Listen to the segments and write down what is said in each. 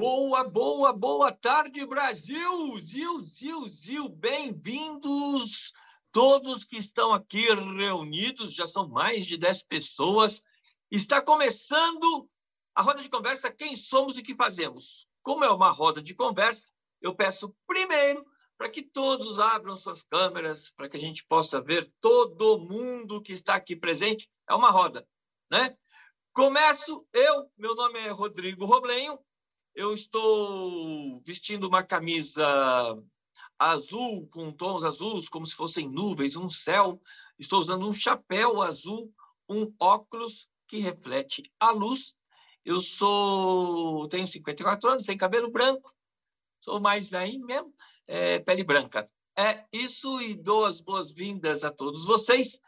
Boa, boa, boa tarde, Brasil! Zil, Zil, Zil, bem-vindos todos que estão aqui reunidos, já são mais de 10 pessoas. Está começando a roda de conversa Quem Somos e que Fazemos. Como é uma roda de conversa, eu peço primeiro para que todos abram suas câmeras, para que a gente possa ver todo mundo que está aqui presente. É uma roda, né? Começo eu, meu nome é Rodrigo Roblenho, eu estou vestindo uma camisa azul com tons azuis, como se fossem nuvens, um céu. Estou usando um chapéu azul, um óculos que reflete a luz. Eu sou, tenho 54 anos, tenho cabelo branco, sou mais velho mesmo, é, pele branca. É isso e dou as boas-vindas a todos vocês.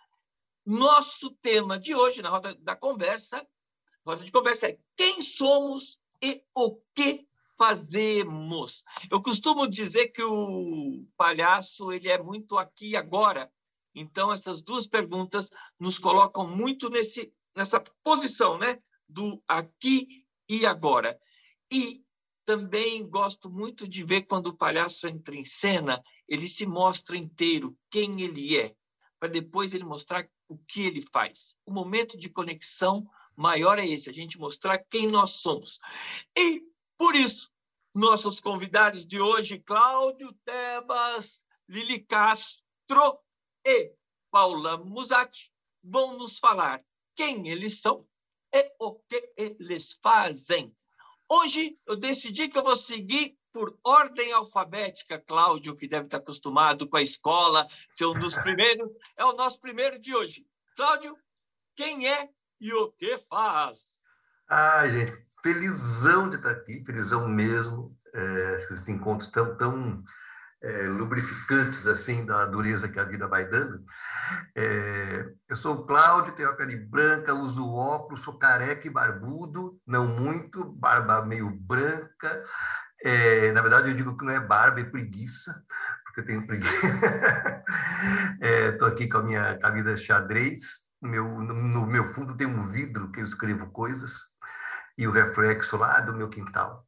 Nosso tema de hoje, na roda da conversa, roda de conversa é quem somos e o que fazemos. Eu costumo dizer que o palhaço ele é muito aqui e agora. Então essas duas perguntas nos colocam muito nesse nessa posição, né, do aqui e agora. E também gosto muito de ver quando o palhaço entra em cena, ele se mostra inteiro quem ele é, para depois ele mostrar o que ele faz. O momento de conexão maior é esse, a gente mostrar quem nós somos. E, por isso, nossos convidados de hoje, Cláudio Tebas, Lili Castro e Paula Musatti, vão nos falar quem eles são e o que eles fazem. Hoje eu decidi que eu vou seguir por ordem alfabética, Cláudio, que deve estar acostumado com a escola, ser um dos primeiros, é o nosso primeiro de hoje. Cláudio, quem é e o que faz? Ai, gente, felizão de estar aqui, felizão mesmo. É, esses encontros tão, tão é, lubrificantes assim da dureza que a vida vai dando. É, eu sou o Cláudio, tenho a pele branca, uso óculos, sou careca e barbudo, não muito, barba meio branca. É, na verdade, eu digo que não é barba, é preguiça, porque eu tenho preguiça. Estou é, aqui com a minha camisa xadrez. Meu, no meu fundo tem um vidro que eu escrevo coisas e o reflexo lá do meu quintal.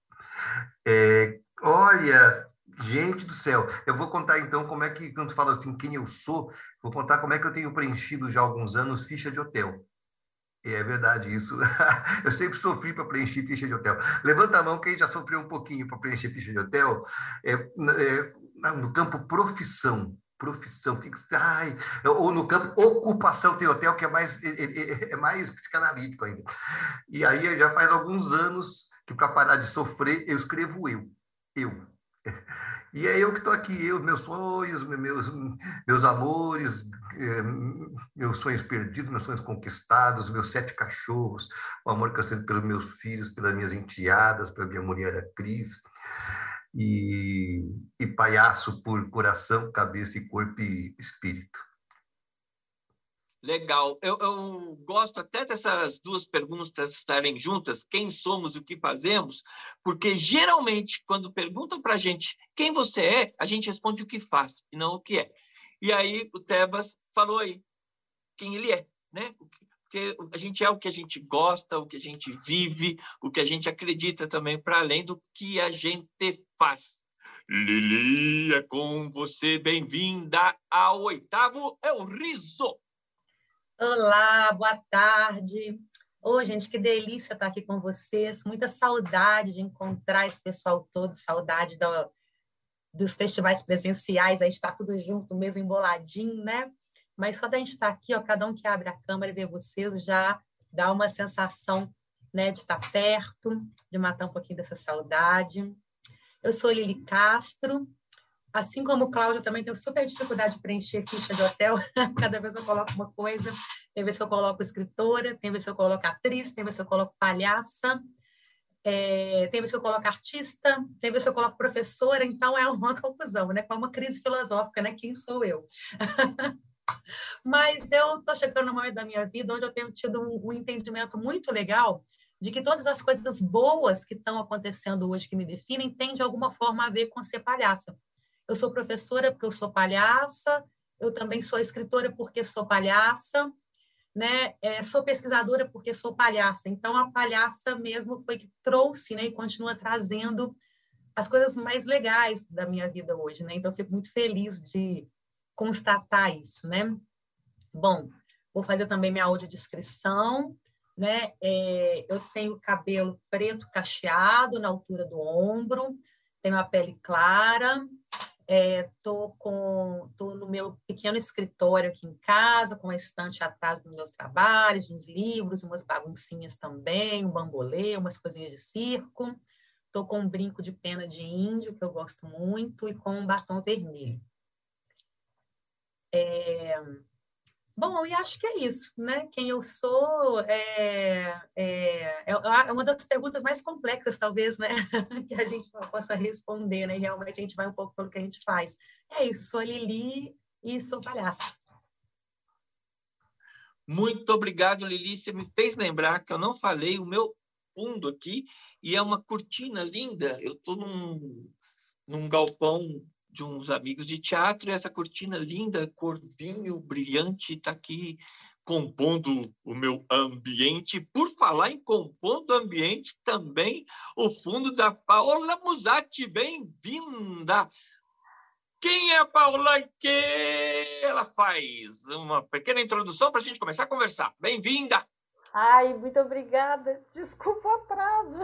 É, olha, Gente do céu, eu vou contar então como é que, quando fala assim, quem eu sou, vou contar como é que eu tenho preenchido já há alguns anos ficha de hotel. É verdade isso. eu sempre sofri para preencher ficha de hotel. Levanta a mão quem já sofreu um pouquinho para preencher ficha de hotel. É, é, no campo profissão, profissão, que, ai, ou no campo ocupação tem hotel que é mais é, é, é mais psicanalítico ainda. E aí já faz alguns anos que para parar de sofrer eu escrevo eu, eu. E é eu que estou aqui, eu, meus sonhos, meus, meus amores, meus sonhos perdidos, meus sonhos conquistados, meus sete cachorros, o amor que eu sinto pelos meus filhos, pelas minhas enteadas, pela minha mulher, a Cris, e, e palhaço por coração, cabeça e corpo e espírito. Legal. Eu, eu, gosto até dessas duas perguntas estarem juntas, quem somos e o que fazemos, porque geralmente, quando perguntam para a gente quem você é, a gente responde o que faz e não o que é. E aí o Tebas falou aí quem ele é, né? Porque a gente é o que a gente gosta, o que a gente vive, o que a gente acredita também, para além do que a gente faz. Lili, é com você, bem-vinda ao oitavo É o Riso. Olá, boa tarde. Ô, oh, gente, que delícia estar aqui com vocês. Muita saudade de encontrar esse pessoal todo, saudade do, dos festivais presenciais, aí está tudo junto, mesmo emboladinho, né? Mas só da gente estar aqui, ó, cada um que abre a câmera e vê vocês, já dá uma sensação né, de estar perto, de matar um pouquinho dessa saudade. Eu sou Lili Castro, Assim como o Cláudio, também tenho super dificuldade de preencher ficha de hotel. Cada vez eu coloco uma coisa. Tem vez que eu coloco escritora, tem vez que eu coloco atriz, tem vez que eu coloco palhaça, é, tem vez que eu coloco artista, tem vez que eu coloco professora. Então é uma confusão, né? É uma crise filosófica, né? Quem sou eu? Mas eu estou chegando no momento da minha vida onde eu tenho tido um, um entendimento muito legal de que todas as coisas boas que estão acontecendo hoje que me definem têm de alguma forma a ver com ser palhaça. Eu sou professora porque eu sou palhaça, eu também sou escritora porque sou palhaça, né? É, sou pesquisadora porque sou palhaça. Então, a palhaça mesmo foi que trouxe, né? E continua trazendo as coisas mais legais da minha vida hoje, né? Então, eu fico muito feliz de constatar isso, né? Bom, vou fazer também minha audiodescrição, né? É, eu tenho cabelo preto cacheado na altura do ombro, tenho a pele clara, é, com tô no meu pequeno escritório aqui em casa, com uma estante atrás dos meus trabalhos, uns livros, umas baguncinhas também, um bambolê, umas coisinhas de circo. Estou com um brinco de pena de índio, que eu gosto muito, e com um batom vermelho. É, Bom, e acho que é isso, né? Quem eu sou é, é, é, uma das perguntas mais complexas, talvez, né? que a gente possa responder, né? Realmente a gente vai um pouco pelo que a gente faz. É isso, sou Lili e sou palhaça. Muito obrigado, Lili. Você me fez lembrar que eu não falei o meu fundo aqui, e é uma cortina linda. Eu estou num, num galpão de uns amigos de teatro, e essa cortina linda, cor vinho, brilhante, está aqui compondo o meu ambiente. Por falar em compondo ambiente, também o fundo da Paola Musatti. Bem-vinda! Quem é a Paola que ela faz? Uma pequena introdução para a gente começar a conversar. Bem-vinda! Ai, muito obrigada. Desculpa o atraso.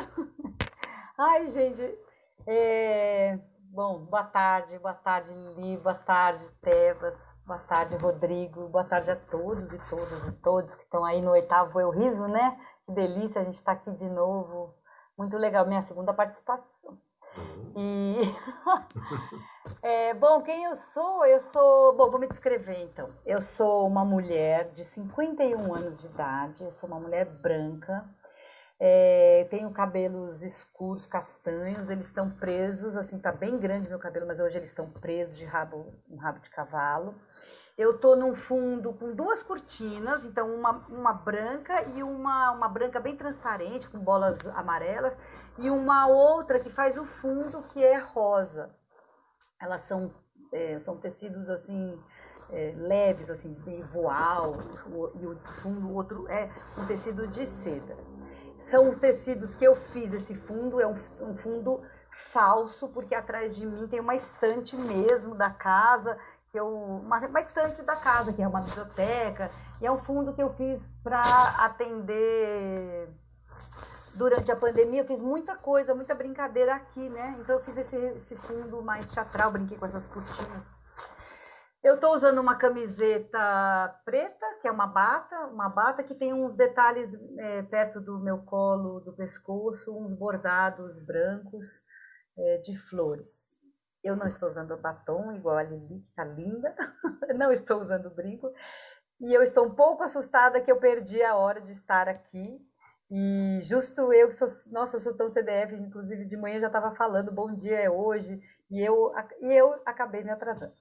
Ai, gente, é... Bom, boa tarde, boa tarde, Lili, boa tarde, Tebas, boa tarde, Rodrigo, boa tarde a todos e todas e todos que estão aí no oitavo Eu Riso, né? Que delícia a gente estar tá aqui de novo. Muito legal, minha segunda participação. E é, bom, quem eu sou? Eu sou, bom, vou me descrever então. Eu sou uma mulher de 51 anos de idade, eu sou uma mulher branca, é, tenho cabelos escuros, castanhos, eles estão presos, assim, tá bem grande meu cabelo, mas hoje eles estão presos de rabo, um rabo de cavalo. Eu tô num fundo com duas cortinas, então uma, uma branca e uma, uma branca bem transparente, com bolas amarelas, e uma outra que faz o fundo, que é rosa. Elas são, é, são tecidos, assim, é, leves, assim, voal, e o fundo, o outro é um tecido de seda são tecidos que eu fiz. Esse fundo é um, um fundo falso, porque atrás de mim tem uma estante mesmo da casa, que eu uma, uma estante da casa, que é uma biblioteca, e é um fundo que eu fiz para atender durante a pandemia eu fiz muita coisa, muita brincadeira aqui, né? Então eu fiz esse, esse fundo mais teatral, brinquei com essas cortinas. Eu estou usando uma camiseta preta, que é uma bata, uma bata que tem uns detalhes é, perto do meu colo, do pescoço, uns bordados brancos é, de flores. Eu não estou usando batom, igual a Lili, que está linda. não estou usando brinco. E eu estou um pouco assustada que eu perdi a hora de estar aqui. E justo eu, que sou, nossa, sou tão CDF, inclusive de manhã já estava falando, bom dia é hoje, e eu, e eu acabei me atrasando.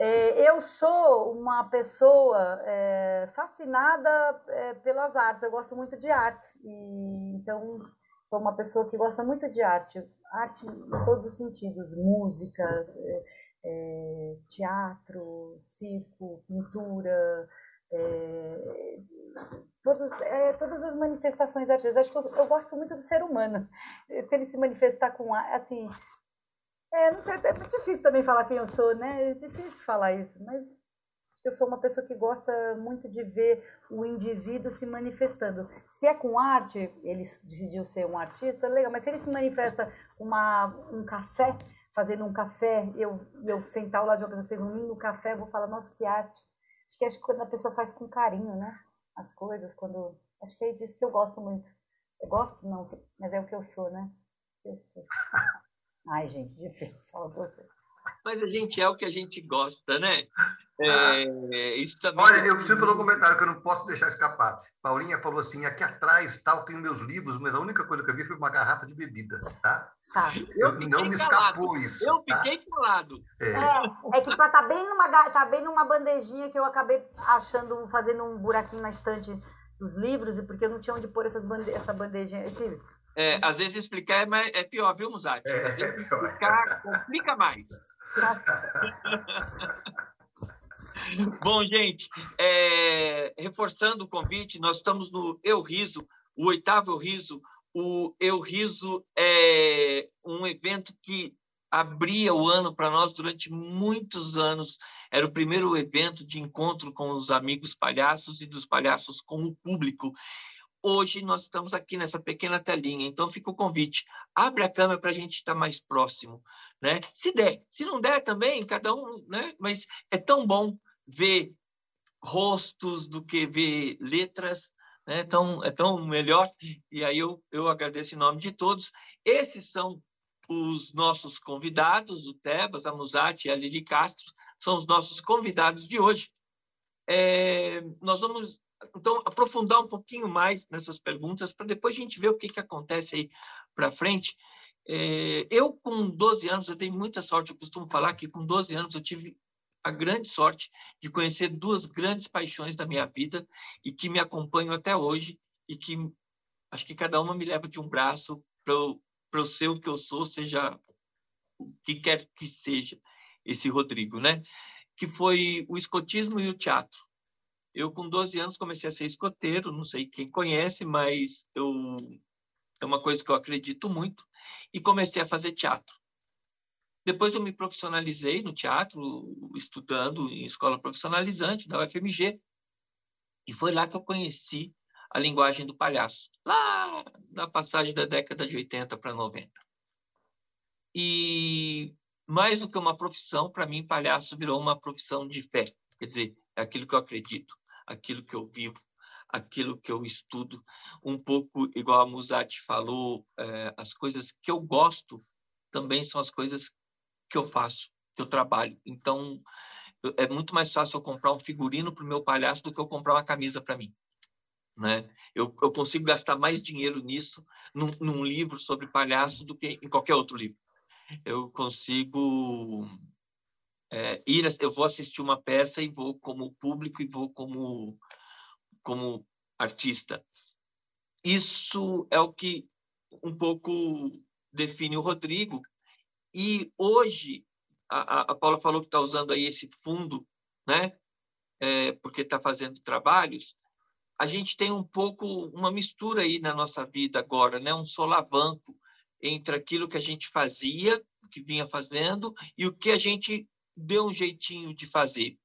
É, eu sou uma pessoa é, fascinada é, pelas artes, eu gosto muito de artes, e, então sou uma pessoa que gosta muito de arte, arte em todos os sentidos, música, é, é, teatro, circo, pintura, é, todas, todas as manifestações artísticas. Acho que eu, eu, gosto muito do ser humano, ele se manifestar com assim é, não sei, é muito difícil também falar quem eu sou, né? É difícil falar isso, mas acho que eu sou uma pessoa que gosta muito de ver o indivíduo se manifestando. Se é com arte, ele decidiu ser um artista, legal, mas se ele se manifesta uma, um café, fazendo um café, eu, eu sentar ao lado de uma pessoa que fez um lindo café, vou falar, nossa, que arte. Acho que, acho que quando a pessoa faz com carinho, né? As coisas, quando. Acho que é disso que eu gosto muito. Eu gosto, não, mas é o que eu sou, né? Eu sou. Ai, gente, difícil falar pra você. Mas a gente é o que a gente gosta, né? É, ah. isso também... Olha, eu preciso fazer um comentário que eu não posso deixar escapar. Paulinha falou assim: aqui atrás tal, tem meus livros, mas a única coisa que eu vi foi uma garrafa de bebida, tá? Tá. Eu, não me escapou isso. Eu tá? fiquei calado. É. é, é que tá bem, numa, tá bem numa bandejinha que eu acabei achando, fazendo um buraquinho na estante dos livros, e porque eu não tinha onde pôr essas bande essa bandejinha. Esse, é, às vezes explicar é, mais, é pior, viu, Musati? Às vezes explicar complica mais. Bom, gente, é, reforçando o convite, nós estamos no Eu Riso, o oitavo Eu Riso. O Eu Riso é um evento que abria o ano para nós durante muitos anos. Era o primeiro evento de encontro com os amigos palhaços e dos palhaços com o público. Hoje nós estamos aqui nessa pequena telinha, então fica o convite. Abre a câmera para a gente estar mais próximo, né? Se der, se não der também, cada um, né? Mas é tão bom ver rostos do que ver letras, né? Então é tão melhor. E aí eu, eu agradeço em nome de todos. Esses são os nossos convidados, o Tebas, a Musati e a Lili Castro, são os nossos convidados de hoje. É, nós vamos, então, aprofundar um pouquinho mais nessas perguntas, para depois a gente ver o que, que acontece aí para frente. É, eu, com 12 anos, eu tenho muita sorte, eu costumo falar que com 12 anos eu tive a grande sorte de conhecer duas grandes paixões da minha vida e que me acompanham até hoje e que acho que cada uma me leva de um braço para eu ser o que eu sou, seja o que quer que seja esse Rodrigo, né? Que foi o escotismo e o teatro. Eu, com 12 anos, comecei a ser escoteiro, não sei quem conhece, mas eu é uma coisa que eu acredito muito, e comecei a fazer teatro. Depois eu me profissionalizei no teatro, estudando em escola profissionalizante da UFMG, e foi lá que eu conheci a linguagem do palhaço, lá na passagem da década de 80 para 90. E mais do que uma profissão, para mim, palhaço virou uma profissão de fé. Quer dizer, é aquilo que eu acredito, aquilo que eu vivo, aquilo que eu estudo. Um pouco igual a Musati falou, é, as coisas que eu gosto também são as coisas que eu faço, que eu trabalho. Então, é muito mais fácil eu comprar um figurino para o meu palhaço do que eu comprar uma camisa para mim. Né? Eu, eu, consigo gastar mais dinheiro nisso, num, num, livro sobre palhaço, do que em qualquer outro livro. Eu consigo é, ir, eu vou assistir uma peça e vou como público e vou como, como artista. Isso é o que um pouco define o Rodrigo. E hoje, a, a Paula falou que está usando aí esse fundo, né? É, porque está fazendo trabalhos a gente tem um pouco uma mistura aí na nossa vida agora, né? Um solavanco entre aquilo que a gente fazia, que vinha fazendo, e o que a gente deu um jeitinho de fazer.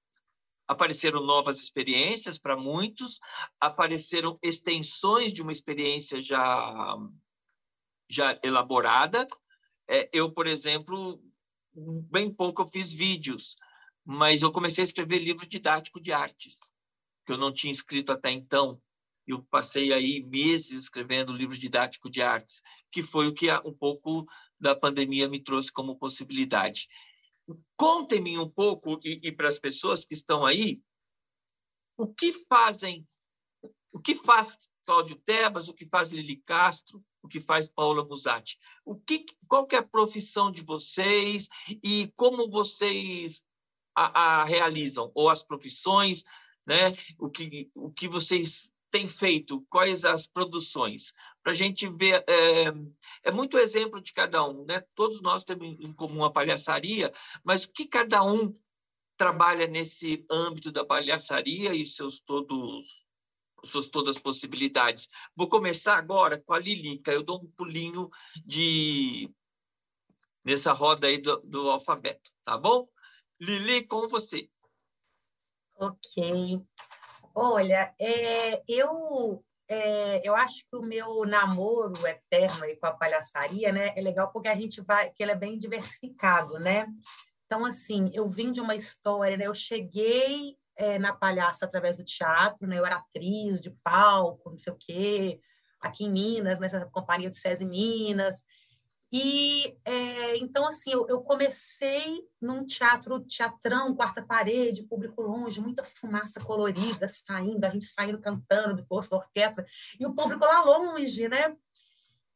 Apareceram novas experiências para muitos, apareceram extensões de uma experiência já já elaborada. É, eu, por exemplo, bem pouco eu fiz vídeos, mas eu comecei a escrever livro didático de artes que eu não tinha escrito até então. Eu passei aí meses escrevendo livro didático de artes, que foi o que um pouco da pandemia me trouxe como possibilidade. Contem-me um pouco, e, e para as pessoas que estão aí, o que fazem, o que faz Cláudio Tebas, o que faz Lili Castro, o que faz Paula Musatti. O que, qual que é a profissão de vocês e como vocês a, a realizam? Ou as profissões, né? O que, o que vocês têm feito, quais as produções, para a gente ver. É, é, muito exemplo de cada um, né? Todos nós temos em comum a palhaçaria, mas o que cada um trabalha nesse âmbito da palhaçaria e seus todos suas todas as possibilidades. Vou começar agora com a Lilica. Eu dou um pulinho de nessa roda aí do, do alfabeto, tá bom? Lili, com você. Ok. Olha, é, eu é, eu acho que o meu namoro eterno aí com a palhaçaria, né, é legal porque a gente vai, que ele é bem diversificado, né? Então, assim, eu vim de uma história, né? Eu cheguei é, na palhaça através do teatro, né? Eu era atriz de palco, não sei o quê, aqui em Minas, nessa companhia de SESI Minas. E é, então, assim, eu, eu, comecei num teatro, teatrão, quarta parede, público longe, muita fumaça colorida saindo, a gente saindo cantando de força da orquestra, e o público lá longe, né?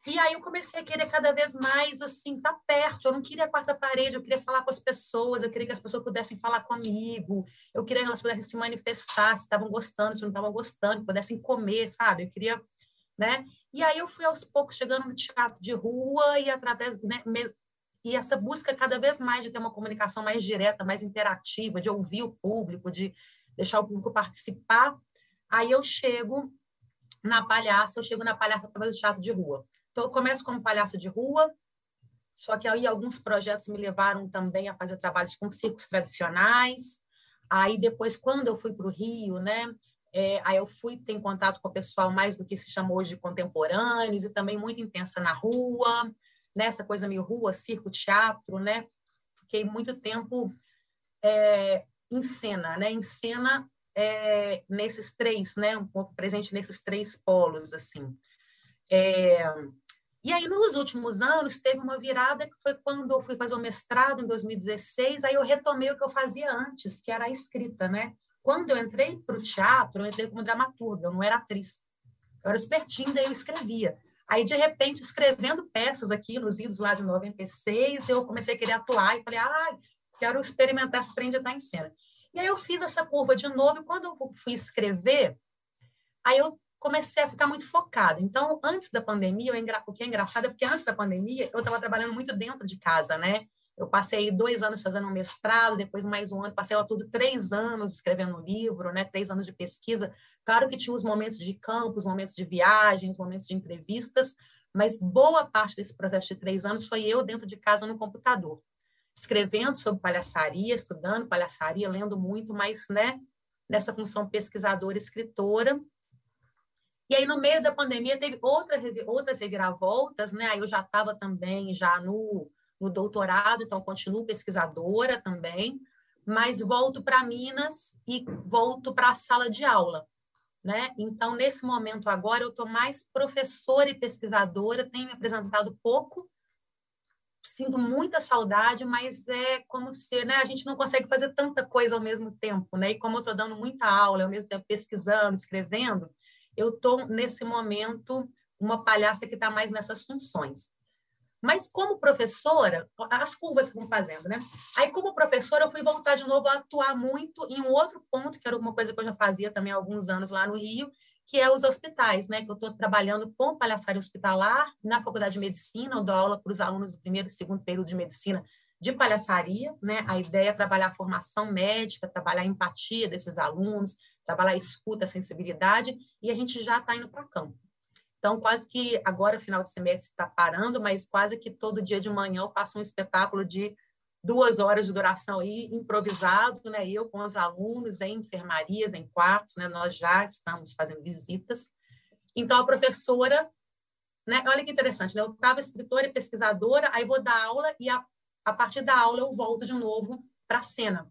E aí eu comecei a querer cada vez mais, assim, estar tá perto. Eu não queria a quarta parede, eu queria falar com as pessoas, eu queria que as pessoas pudessem falar comigo, eu queria que elas pudessem se manifestar, se estavam gostando, se não estavam gostando, pudessem comer, sabe? Eu queria né? E aí eu fui aos poucos chegando no teatro de rua e através, né, me, e essa busca cada vez mais de ter uma comunicação mais direta, mais interativa, de ouvir o público, de deixar o público participar. Aí eu chego na palhaça, eu chego na palhaça através do teatro de rua. Então, eu começo como palhaça de rua, só que aí alguns projetos me levaram também a fazer trabalhos com circos tradicionais. Aí depois, quando eu fui para o Rio, né, é, aí eu fui ter contato com o pessoal mais do que se chamou hoje de contemporâneos e também muito intensa na rua, nessa né, coisa meio rua, circo, teatro, né? Fiquei muito tempo é, em cena, né? Em cena é, nesses três, né? Um pouco presente nesses três polos, assim. É, e aí, nos últimos anos, teve uma virada que foi quando eu fui fazer o mestrado, em 2016, aí eu retomei o que eu fazia antes, que era a escrita, né? Quando eu entrei para o teatro, eu entrei como dramaturga, eu não era atriz. Eu era espertinha, daí eu escrevia. Aí, de repente, escrevendo peças aqui nos idos lá de 96, eu comecei a querer atuar e falei, ah, quero experimentar esse trem de estar em cena. E aí eu fiz essa curva de novo, e quando eu fui escrever, aí eu comecei a ficar muito focada. Então, antes da pandemia, o que é engraçado é porque antes da pandemia, eu estava trabalhando muito dentro de casa, né? Eu passei dois anos fazendo um mestrado, depois mais um ano, passei lá tudo três anos escrevendo um livro, né? Três anos de pesquisa. Claro que tinha os momentos de campo, os momentos de viagem, os momentos de entrevistas, mas boa parte desse processo de três anos foi eu dentro de casa no computador escrevendo sobre palhaçaria, estudando palhaçaria, lendo muito, mas né, nessa função pesquisadora, escritora. E aí, no meio da pandemia, teve outras, outras reviravoltas, né? Aí eu já estava também já no, no doutorado, então continuo pesquisadora também, mas volto para Minas e volto para a sala de aula. Né? Então, nesse momento agora, eu estou mais professora e pesquisadora, tenho me apresentado pouco, sinto muita saudade, mas é como se né, a gente não consegue fazer tanta coisa ao mesmo tempo, né? E como eu estou dando muita aula, ao mesmo tempo pesquisando, escrevendo, eu estou nesse momento uma palhaça que está mais nessas funções. Mas como professora, as curvas que vão fazendo, né? Aí como professora eu fui voltar de novo a atuar muito em um outro ponto, que era uma coisa que eu já fazia também há alguns anos lá no Rio, que é os hospitais, né? Que eu estou trabalhando com palhaçaria hospitalar na Faculdade de Medicina, eu dou aula para os alunos do primeiro e segundo período de medicina de palhaçaria, né? A ideia é trabalhar a formação médica, trabalhar a empatia desses alunos, trabalhar a escuta, a sensibilidade, e a gente já está indo para campo. Então, quase que agora, final de semestre, está parando, mas quase que todo dia de manhã eu faço um espetáculo de duas horas de duração aí, improvisado, né? Eu com os alunos em enfermarias, em quartos, né? Nós já estamos fazendo visitas. Então, a professora, né? Olha que interessante, né? Eu estava escritora e pesquisadora, aí vou dar aula e a, a partir da aula eu volto de novo para a cena.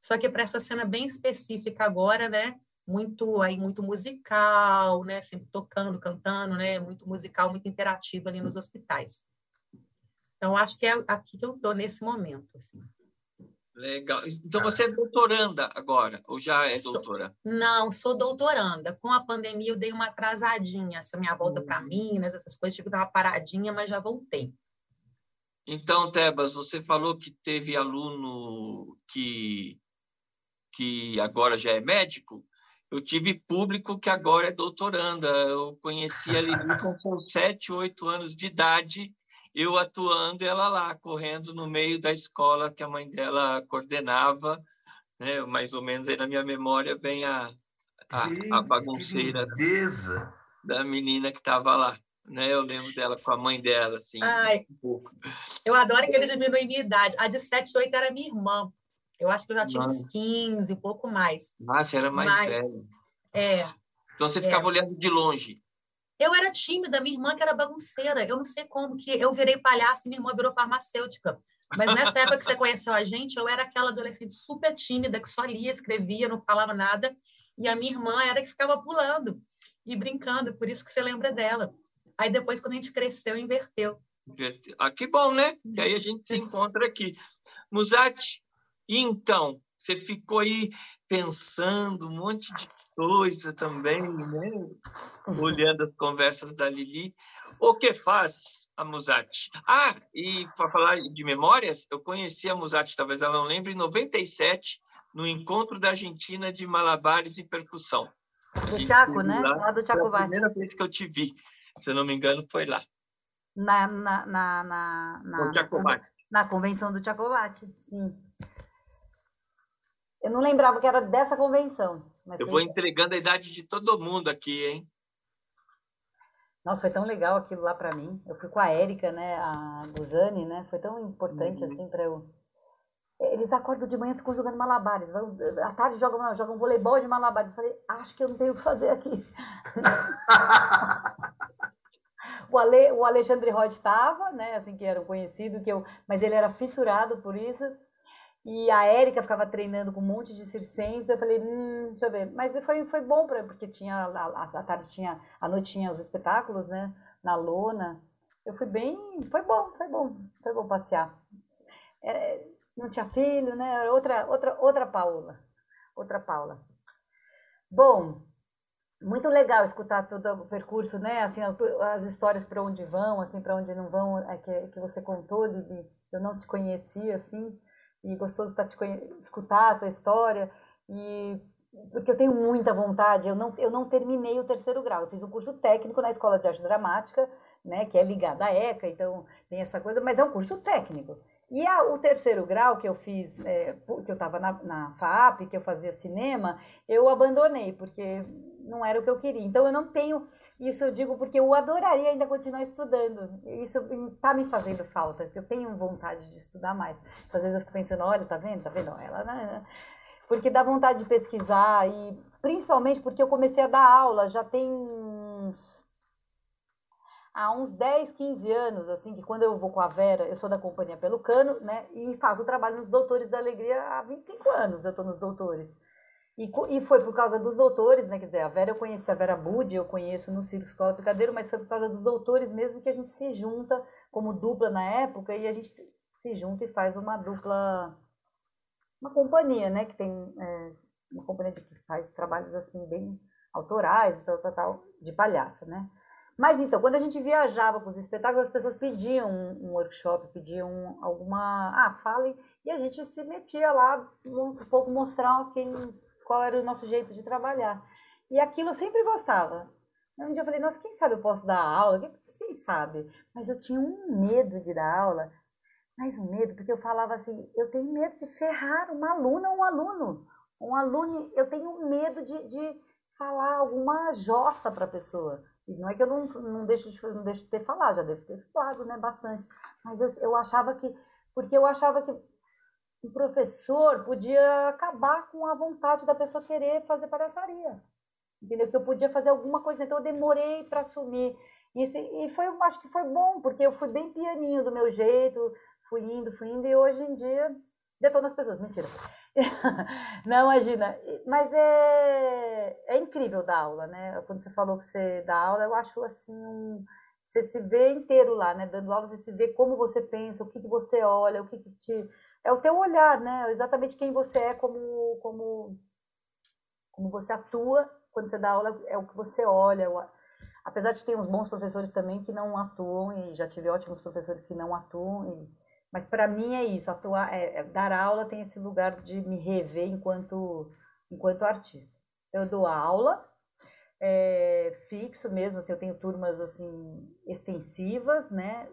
Só que para essa cena bem específica agora, né? Muito aí muito musical, né? Sempre tocando, cantando, né? Muito musical, muito interativo ali nos hospitais. Então, acho que é aqui que eu estou nesse momento. Assim. Legal. Então, você é doutoranda agora, ou já é doutora? Sou, não, sou doutoranda. Com a pandemia, eu dei uma atrasadinha. Essa minha volta para hum. Minas, essas coisas, tipo, estava paradinha, mas já voltei. Então, Tebas, você falou que teve aluno que, que agora já é médico. Eu tive público que agora é doutoranda. Eu conheci a Lili com sete, oito anos de idade eu atuando ela lá, correndo no meio da escola que a mãe dela coordenava, né? mais ou menos aí na minha memória, bem a, a, a bagunceira da, da menina que estava lá. Né? Eu lembro dela com a mãe dela, assim, Ai, um pouco. Eu adoro que ele diminui minha idade. A de 7, 8 era minha irmã. Eu acho que eu já tinha uns 15, um pouco mais. Ah, você era mais Mas, velha. É. Então você ficava é. olhando de longe. Eu era tímida, minha irmã que era bagunceira. Eu não sei como que eu virei palhaço e minha irmã virou farmacêutica. Mas nessa época que você conheceu a gente, eu era aquela adolescente super tímida que só lia, escrevia, não falava nada. E a minha irmã era que ficava pulando e brincando, por isso que você lembra dela. Aí depois, quando a gente cresceu, inverteu. Ah, que bom, né? Que aí a gente se encontra aqui. Musati, então, você ficou aí pensando um monte de coisa também, né? Olhando as conversas da Lili. O que faz a Musati? Ah, e para falar de memórias, eu conheci a Musati, talvez ela não lembre, em 97, no encontro da Argentina de malabares e percussão. Do Tiago, né? Lá, lá do Tiago A primeira vez que eu te vi, se eu não me engano, foi lá. Na, na, na, na, na... Na convenção do Tchacovate, sim. Eu não lembrava que era dessa convenção. eu vou entregando a idade de todo mundo aqui, hein? Nossa, foi tão legal aquilo lá para mim. Eu fui com a Érica, né, a Guzani, né? Foi tão importante uhum. assim para eu. Eles acordam de manhã e ficam jogando malabares. À tarde jogam, jogam voleibol de malabares. Eu falei, acho que eu não tenho o que fazer aqui. o, Ale, o Alexandre Rod estava, né? Assim, que era um conhecido, que eu, mas ele era fissurado por isso. E a Érica ficava treinando com um monte de circenses. Eu falei, hum, deixa eu ver. Mas foi, foi bom, pra, porque tinha a, a tarde tinha, a noite tinha os espetáculos, né? Na lona. Eu fui bem, foi bom, foi bom, foi bom passear. É, não tinha filho, né? Outra, outra, outra Paula, outra Paula. Bom, muito legal escutar todo o percurso, né? Assim, as histórias para onde vão, assim, para onde não vão, é que, que você contou, de, eu não te conhecia, assim e gostoso estar te escutar a tua história e porque eu tenho muita vontade. Eu não, eu não terminei o terceiro grau. Eu fiz um curso técnico na Escola de Arte Dramática, né, que é ligada à ECA, então tem essa coisa, mas é um curso técnico. E a, o terceiro grau que eu fiz, é, que eu estava na, na FAP, que eu fazia cinema, eu abandonei, porque não era o que eu queria. Então eu não tenho isso eu digo porque eu adoraria ainda continuar estudando. Isso está me fazendo falta. Eu tenho vontade de estudar mais. Às vezes eu fico pensando, olha, tá vendo? Tá vendo? Ela, né? Porque dá vontade de pesquisar e principalmente porque eu comecei a dar aula já tem uns há uns 10, 15 anos, assim, que quando eu vou com a Vera, eu sou da Companhia Pelo Cano, né, e faço o trabalho nos Doutores da Alegria há 25 anos, eu estou nos Doutores. E, e foi por causa dos doutores, né? Quer dizer, a Vera eu conheci, a Vera Budi eu conheço no Circo Escola Picadeiro, mas foi por causa dos doutores mesmo que a gente se junta como dupla na época e a gente se junta e faz uma dupla, uma companhia, né? Que tem é, uma companhia que faz trabalhos assim bem autorais, tal, tal, tal, de palhaça, né? Mas então, quando a gente viajava com os espetáculos, as pessoas pediam um, um workshop, pediam alguma. Ah, fale. E a gente se metia lá um pouco mostrar quem qual era o nosso jeito de trabalhar. E aquilo eu sempre gostava. Um dia eu falei, nossa, quem sabe eu posso dar aula? Quem sabe? Mas eu tinha um medo de dar aula. Mais um medo, porque eu falava assim, eu tenho medo de ferrar uma aluna ou um aluno. Um aluno, eu tenho medo de, de falar alguma jossa para a pessoa. E não é que eu não, não, deixo de, não deixo de ter falado, já devo ter falado, né, bastante. Mas eu, eu achava que, porque eu achava que o professor podia acabar com a vontade da pessoa querer fazer palhaçaria. Entendeu? Que eu podia fazer alguma coisa, então eu demorei para assumir isso. E foi, acho que foi bom, porque eu fui bem pianinho do meu jeito, fui indo, fui indo, e hoje em dia detono as pessoas. Mentira. Não, imagina. Mas é, é incrível dar aula, né? Quando você falou que você dá aula, eu acho assim um você se vê inteiro lá, né? Dando aula, você se vê como você pensa, o que, que você olha, o que, que te. É o teu olhar, né? Exatamente quem você é, como, como, como você atua quando você dá aula, é o que você olha. Apesar de ter uns bons professores também que não atuam, e já tive ótimos professores que não atuam, e... mas para mim é isso, atuar, é, é, dar aula tem esse lugar de me rever enquanto, enquanto artista. Eu dou aula, é, fixo mesmo, assim, eu tenho turmas assim extensivas, né?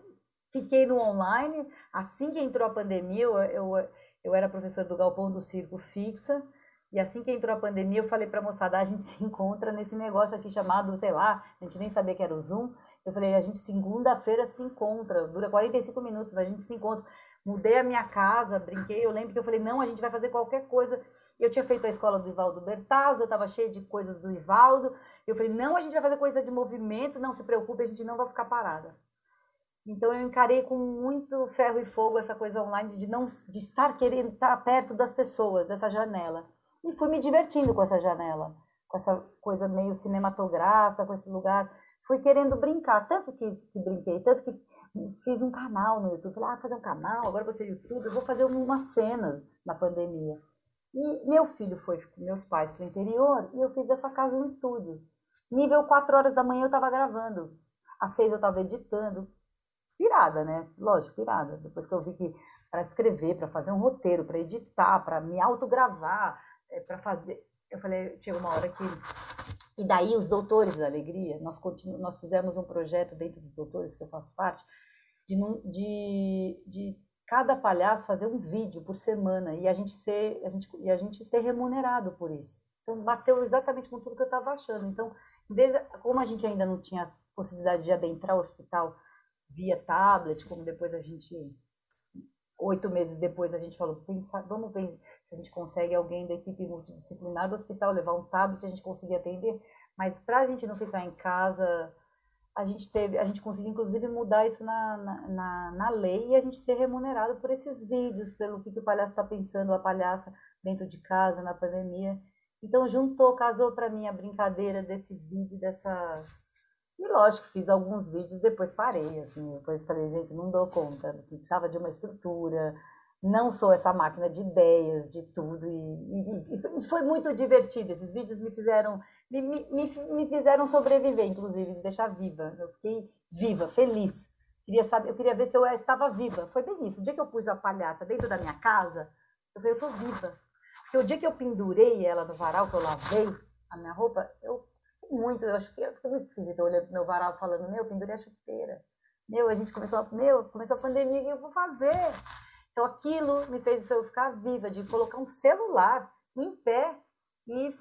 Fiquei no online, assim que entrou a pandemia, eu, eu, eu era professora do Galpão do Circo fixa, e assim que entrou a pandemia, eu falei para a moçada, a gente se encontra nesse negócio aqui chamado, sei lá, a gente nem sabia que era o Zoom. Eu falei, a gente segunda-feira se encontra, dura 45 minutos, a gente se encontra. Mudei a minha casa, brinquei, eu lembro que eu falei, não, a gente vai fazer qualquer coisa. Eu tinha feito a escola do Ivaldo Bertazzo, eu estava cheia de coisas do Ivaldo. Eu falei, não, a gente vai fazer coisa de movimento, não se preocupe, a gente não vai ficar parada. Então eu encarei com muito ferro e fogo essa coisa online de não de estar querendo estar perto das pessoas, dessa janela. E fui me divertindo com essa janela, com essa coisa meio cinematográfica, com esse lugar. Fui querendo brincar, tanto que, que brinquei, tanto que fiz um canal no YouTube. Falei, ah, fazer um canal, agora você YouTube, eu vou fazer umas cenas na pandemia. E meu filho foi com meus pais para o interior e eu fiz dessa casa um estúdio. Nível 4 horas da manhã eu estava gravando. Às 6 eu estava editando. Pirada, né? Lógico, pirada. Depois que eu vi que para escrever, para fazer um roteiro, para editar, para me autogravar, é, para fazer. Eu falei, chegou uma hora que. E daí os Doutores da Alegria, nós, continu... nós fizemos um projeto dentro dos Doutores, que eu faço parte, de, de, de cada palhaço fazer um vídeo por semana e a gente ser, a gente, e a gente ser remunerado por isso. Então, bateu exatamente com tudo que eu estava achando. Então, desde, como a gente ainda não tinha possibilidade de adentrar o hospital via tablet, como depois a gente, oito meses depois, a gente falou, pensa, vamos ver se a gente consegue alguém da equipe multidisciplinar do hospital levar um tablet, a gente conseguir atender. Mas para a gente não ficar em casa a gente teve, a gente conseguiu inclusive mudar isso na, na, na, lei e a gente ser remunerado por esses vídeos, pelo que, que o palhaço está pensando, a palhaça dentro de casa, na pandemia. Então juntou, casou para mim a brincadeira desse vídeo, dessa. E lógico, fiz alguns vídeos, depois parei, assim, depois falei, gente, não dou conta, precisava de uma estrutura, não sou essa máquina de ideias, de tudo, e, e, e, foi muito divertido. Esses vídeos me fizeram, me, me, me fizeram sobreviver, inclusive, me deixar viva. Eu fiquei viva, feliz. Queria saber, eu queria ver se eu estava viva. Foi bem isso. O dia que eu pus a palhaça dentro da minha casa, eu falei, eu estou viva. Porque o dia que eu pendurei ela no varal, que eu lavei a minha roupa, eu muito, eu acho que eu fiquei muito esquisita olhando pro meu varal falando, meu, pendurei a chuteira. Meu, a gente começou, meu, começou a pandemia, o que eu vou fazer? Então aquilo me fez eu ficar viva, de colocar um celular em pé e,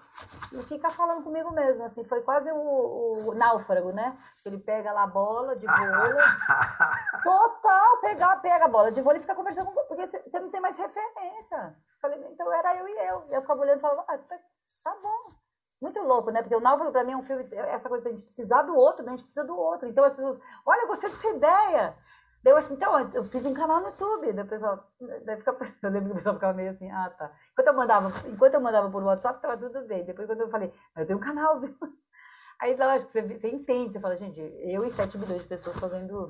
e ficar falando comigo mesmo. Assim, foi quase o, o náufrago, né? Ele pega lá a bola de vôlei. total, pegar, pega a bola de vôlei e fica conversando com porque você não tem mais referência. Falei, então era eu e eu. Eu ficava olhando e falava, ah, tá, tá bom. Muito louco, né? Porque o Náufrago, para mim, é um filme, essa coisa a gente precisar do outro, né? A gente precisa do outro. Então as pessoas, olha, eu gostei dessa ideia. Deu assim, então, eu fiz um canal no YouTube. Daí o pessoal, daí fica, eu lembro que o pessoal ficava meio assim, ah, tá. Enquanto eu mandava, enquanto eu mandava por WhatsApp, tava tudo bem. Depois, quando eu falei, eu tenho um canal, viu? Aí, lógico, você, você entende, você fala, gente, eu e 7 milhões de pessoas fazendo.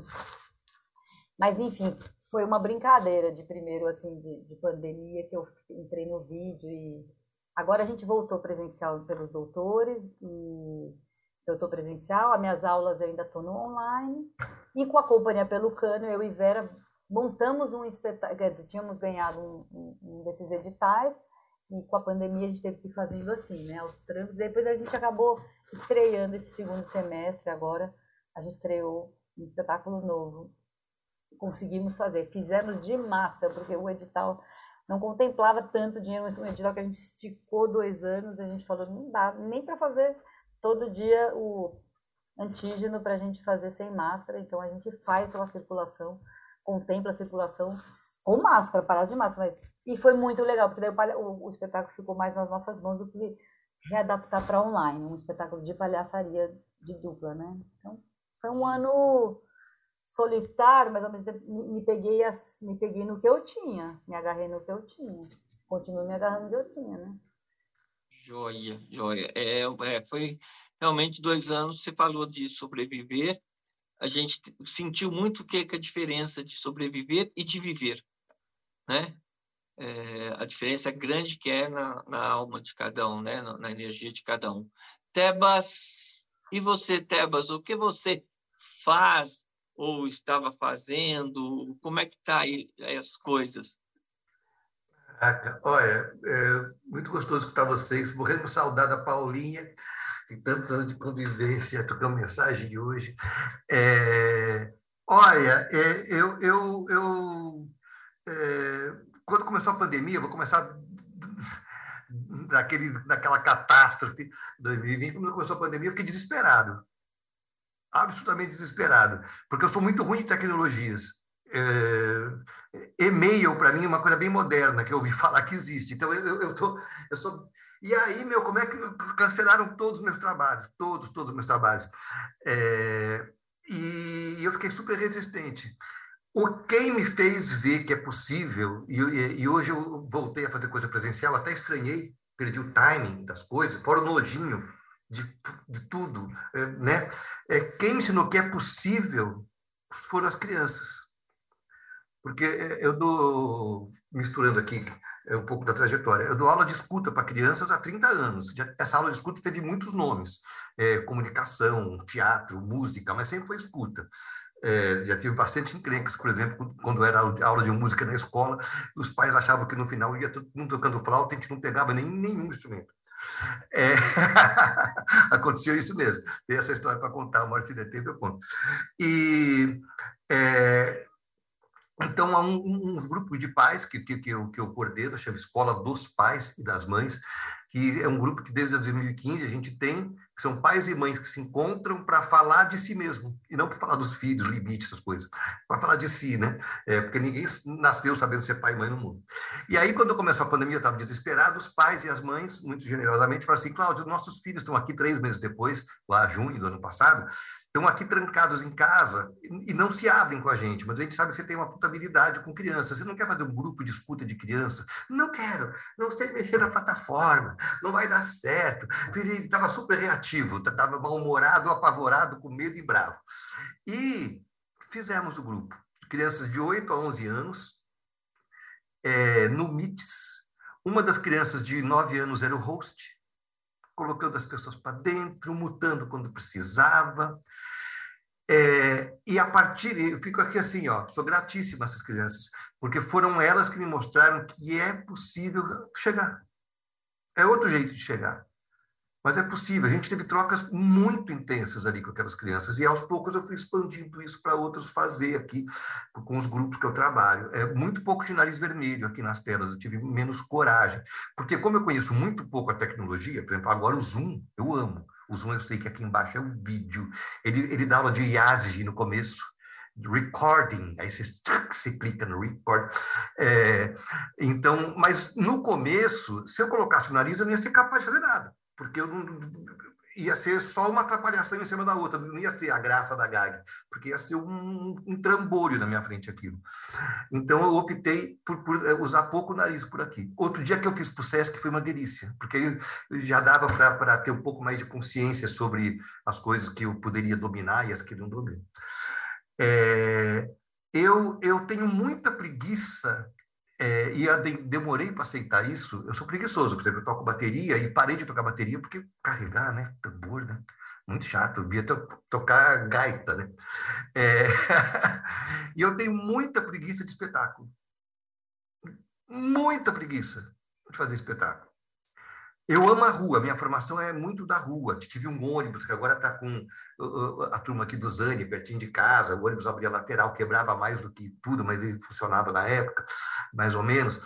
Mas, enfim, foi uma brincadeira de primeiro, assim, de, de pandemia, que eu entrei no vídeo e. Agora a gente voltou presencial pelos doutores e eu estou presencial, as minhas aulas eu ainda estou no online. E com a Companhia Pelo Cano, eu e Vera montamos um espetáculo, quer dizer, tínhamos ganhado um, um, desses editais, e com a pandemia a gente teve que ir fazendo assim, né, os trancos. Depois a gente acabou estreando esse segundo semestre, agora a gente estreou um espetáculo novo. Conseguimos fazer, fizemos de máscara, porque o edital não contemplava tanto dinheiro, um edital que a gente esticou dois anos, a gente falou, não dá nem para fazer todo dia o antígeno para a gente fazer sem máscara. Então a gente faz uma circulação, contempla a circulação com máscara, parada de máscara. Mas... E foi muito legal, porque daí o, o, espetáculo ficou mais nas nossas mãos do que readaptar para online, um espetáculo de palhaçaria de dupla, né? Então foi um ano solitário, mas ao mesmo tempo me, me peguei, as, me peguei no que eu tinha, me agarrei no que eu tinha. Continuo me agarrando no que eu tinha, né? Joia, joia. É, é, foi realmente dois anos, você falou de sobreviver, a gente sentiu muito o que é a diferença de sobreviver e de viver, né? É, a diferença grande que é na, na, alma de cada um, né? Na, na, energia de cada um. Tebas, e você, Tebas, o que você faz ou estava fazendo? Como é que tá aí as coisas? Olha, é muito gostoso escutar vocês, morrendo de saudade da Paulinha, e tantos anos de convivência, trocando mensagem hoje. É, olha, é, eu, eu, eu é, quando começou a pandemia, vou começar daquele, daquela catástrofe 2020, quando começou a pandemia, eu fiquei desesperado. Absolutamente desesperado, porque eu sou muito ruim de tecnologias. É, e-mail para mim é uma coisa bem moderna que eu ouvi falar que existe. Então eu, eu tô, eu sou e aí meu como é que cancelaram todos os meus trabalhos, todos todos os meus trabalhos. É, e eu fiquei super resistente. O quem me fez ver que é possível e, e, hoje eu voltei a fazer coisa presencial, até estranhei, perdi o timing das coisas, fora o nojinho de, de tudo, é, né? É, quem ensinou que é possível foram as crianças porque é, eu dou, misturando aqui é, um pouco da trajetória, eu dou aula de escuta para crianças há 30 anos. Essa aula de escuta teve muitos nomes, é, comunicação, teatro, música, mas sempre foi escuta. É, já tive bastante encrencas, por exemplo, quando era aula de música na escola, os pais achavam que no final ia todo mundo tocando flauta, a gente não pegava nem, nenhum instrumento. É... Aconteceu isso mesmo. Tem essa história para contar, uma hora se der tempo eu conto. E é... Então, há um, uns grupos de pais que, que, que, eu, que eu coordeno, chama Escola dos Pais e das Mães, que é um grupo que desde 2015 a gente tem, são pais e mães que se encontram para falar de si mesmo, e não para falar dos filhos, limites, essas coisas, para falar de si, né? É, porque ninguém nasceu sabendo ser pai e mãe no mundo. E aí, quando começou a pandemia, eu estava desesperado, os pais e as mães, muito generosamente, falaram assim, Cláudio, nossos filhos estão aqui três meses depois, lá junho do ano passado, estão aqui trancados em casa e não se abrem com a gente, mas a gente sabe que você tem uma putabilidade com crianças. Você não quer fazer um grupo de escuta de criança? Não quero, não sei mexer na plataforma, não vai dar certo. Ele estava super reativo, estava mal-humorado, apavorado, com medo e bravo. E fizemos o grupo. Crianças de 8 a 11 anos, é, no MITS. Uma das crianças de 9 anos era o host, colocando as pessoas para dentro, mutando quando precisava. É, e a partir, eu fico aqui assim, ó, sou gratíssima a essas crianças, porque foram elas que me mostraram que é possível chegar. É outro jeito de chegar. Mas é possível. A gente teve trocas muito intensas ali com aquelas crianças. E aos poucos eu fui expandindo isso para outros fazer aqui com os grupos que eu trabalho. É muito pouco de nariz vermelho aqui nas telas. Eu tive menos coragem. Porque como eu conheço muito pouco a tecnologia, por exemplo, agora o Zoom, eu amo. O Zoom eu sei que aqui embaixo é o vídeo. Ele, ele dá aula de IASG no começo recording, aí você, você clica no record. É, então, mas no começo, se eu colocasse o nariz, eu não ia ser capaz de fazer nada porque eu não, ia ser só uma atrapalhação em cima da outra, não ia ser a graça da gag, porque ia ser um, um trambolho na minha frente aquilo. Então eu optei por, por eh, usar pouco nariz por aqui. Outro dia que eu fiz para o Sesc foi uma delícia, porque já dava para ter um pouco mais de consciência sobre as coisas que eu poderia dominar e as que não domino. É, eu, eu tenho muita preguiça é, e eu demorei para aceitar isso. Eu sou preguiçoso, por exemplo, eu toco bateria e parei de tocar bateria porque carregar, né? Tambor, né? Muito chato, eu devia to tocar gaita, né? É... e eu tenho muita preguiça de espetáculo. Muita preguiça de fazer espetáculo. Eu amo a rua, minha formação é muito da rua. Tive um ônibus que agora está com a turma aqui do Zane, pertinho de casa. O ônibus abria lateral, quebrava mais do que tudo, mas ele funcionava na época, mais ou menos.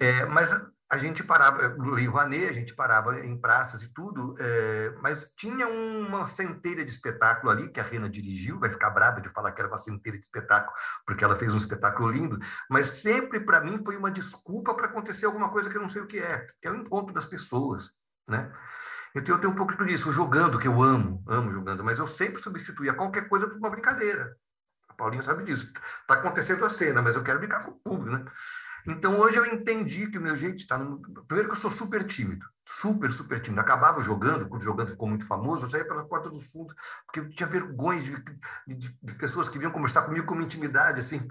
É, mas a gente parava, no Rio Rouanet, a gente parava em praças e tudo, é, mas tinha uma centelha de espetáculo ali, que a Rena dirigiu, vai ficar brava de falar que era uma centelha de espetáculo, porque ela fez um espetáculo lindo, mas sempre, para mim, foi uma desculpa para acontecer alguma coisa que eu não sei o que é, que é o encontro das pessoas, né? Então, eu tenho um pouco disso, jogando, que eu amo, amo jogando, mas eu sempre substituía qualquer coisa por uma brincadeira. A Paulinha sabe disso. Está acontecendo a cena, mas eu quero brincar com o público, né? Então, hoje eu entendi que o meu jeito está... No... Primeiro que eu sou super tímido, super, super tímido. Acabava jogando, quando jogando ficou muito famoso, eu saía pela porta dos fundos, porque eu tinha vergonha de, de, de pessoas que vinham conversar comigo com uma intimidade, assim.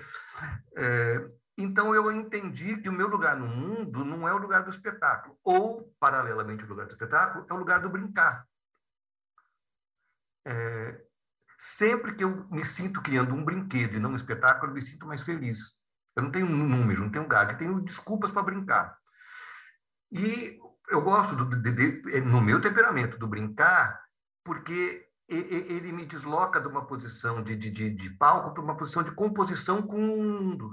É... Então, eu entendi que o meu lugar no mundo não é o lugar do espetáculo. Ou, paralelamente, o lugar do espetáculo é o lugar do brincar. É... Sempre que eu me sinto criando um brinquedo e não um espetáculo, eu me sinto mais feliz. Eu não tenho número, não tenho gag, tenho desculpas para brincar. E eu gosto, do, de, de, no meu temperamento, do brincar, porque ele me desloca de uma posição de, de, de palco para uma posição de composição com o mundo.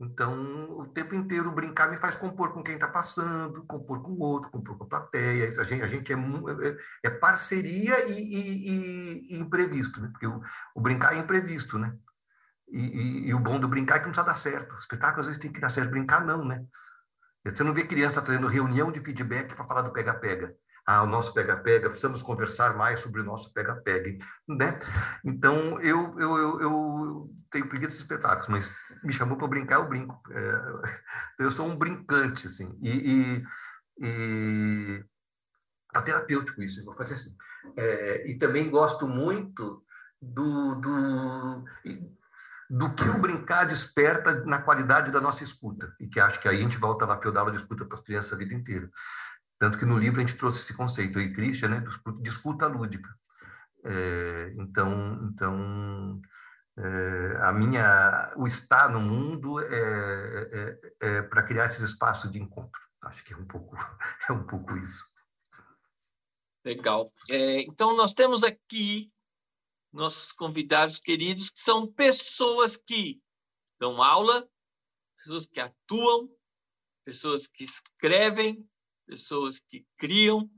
Então, o tempo inteiro brincar me faz compor com quem está passando, compor com o outro, compor com a plateia. A gente, a gente é, é, é parceria e, e, e, imprevisto, né? porque o, o, brincar é imprevisto, né? E, e, e, o bom do brincar é que não precisa dar certo. O espetáculo às vezes tem que dar certo. Brincar não, né? Você não vê criança fazendo reunião de feedback para falar do pega-pega. Ah, o nosso pega-pega, precisamos conversar mais sobre o nosso pega-pega, né? Então, eu, eu, eu, eu tenho preguiça de espetáculos, mas me chamou para brincar, eu brinco. É, eu sou um brincante, assim. E, e, e tá terapêutico isso, eu vou fazer assim. É, e também gosto muito do, do do que o brincar desperta na qualidade da nossa escuta, e que acho que aí a gente volta lá para aula de escuta para as crianças a vida inteira. Tanto que no livro a gente trouxe esse conceito, aí, Christian, né, de escuta lúdica. É, então, então é, a minha, o estar no mundo é, é, é para criar esses espaços de encontro. Acho que é um pouco, é um pouco isso. Legal. É, então, nós temos aqui nossos convidados queridos, que são pessoas que dão aula, pessoas que atuam, pessoas que escrevem, pessoas que criam,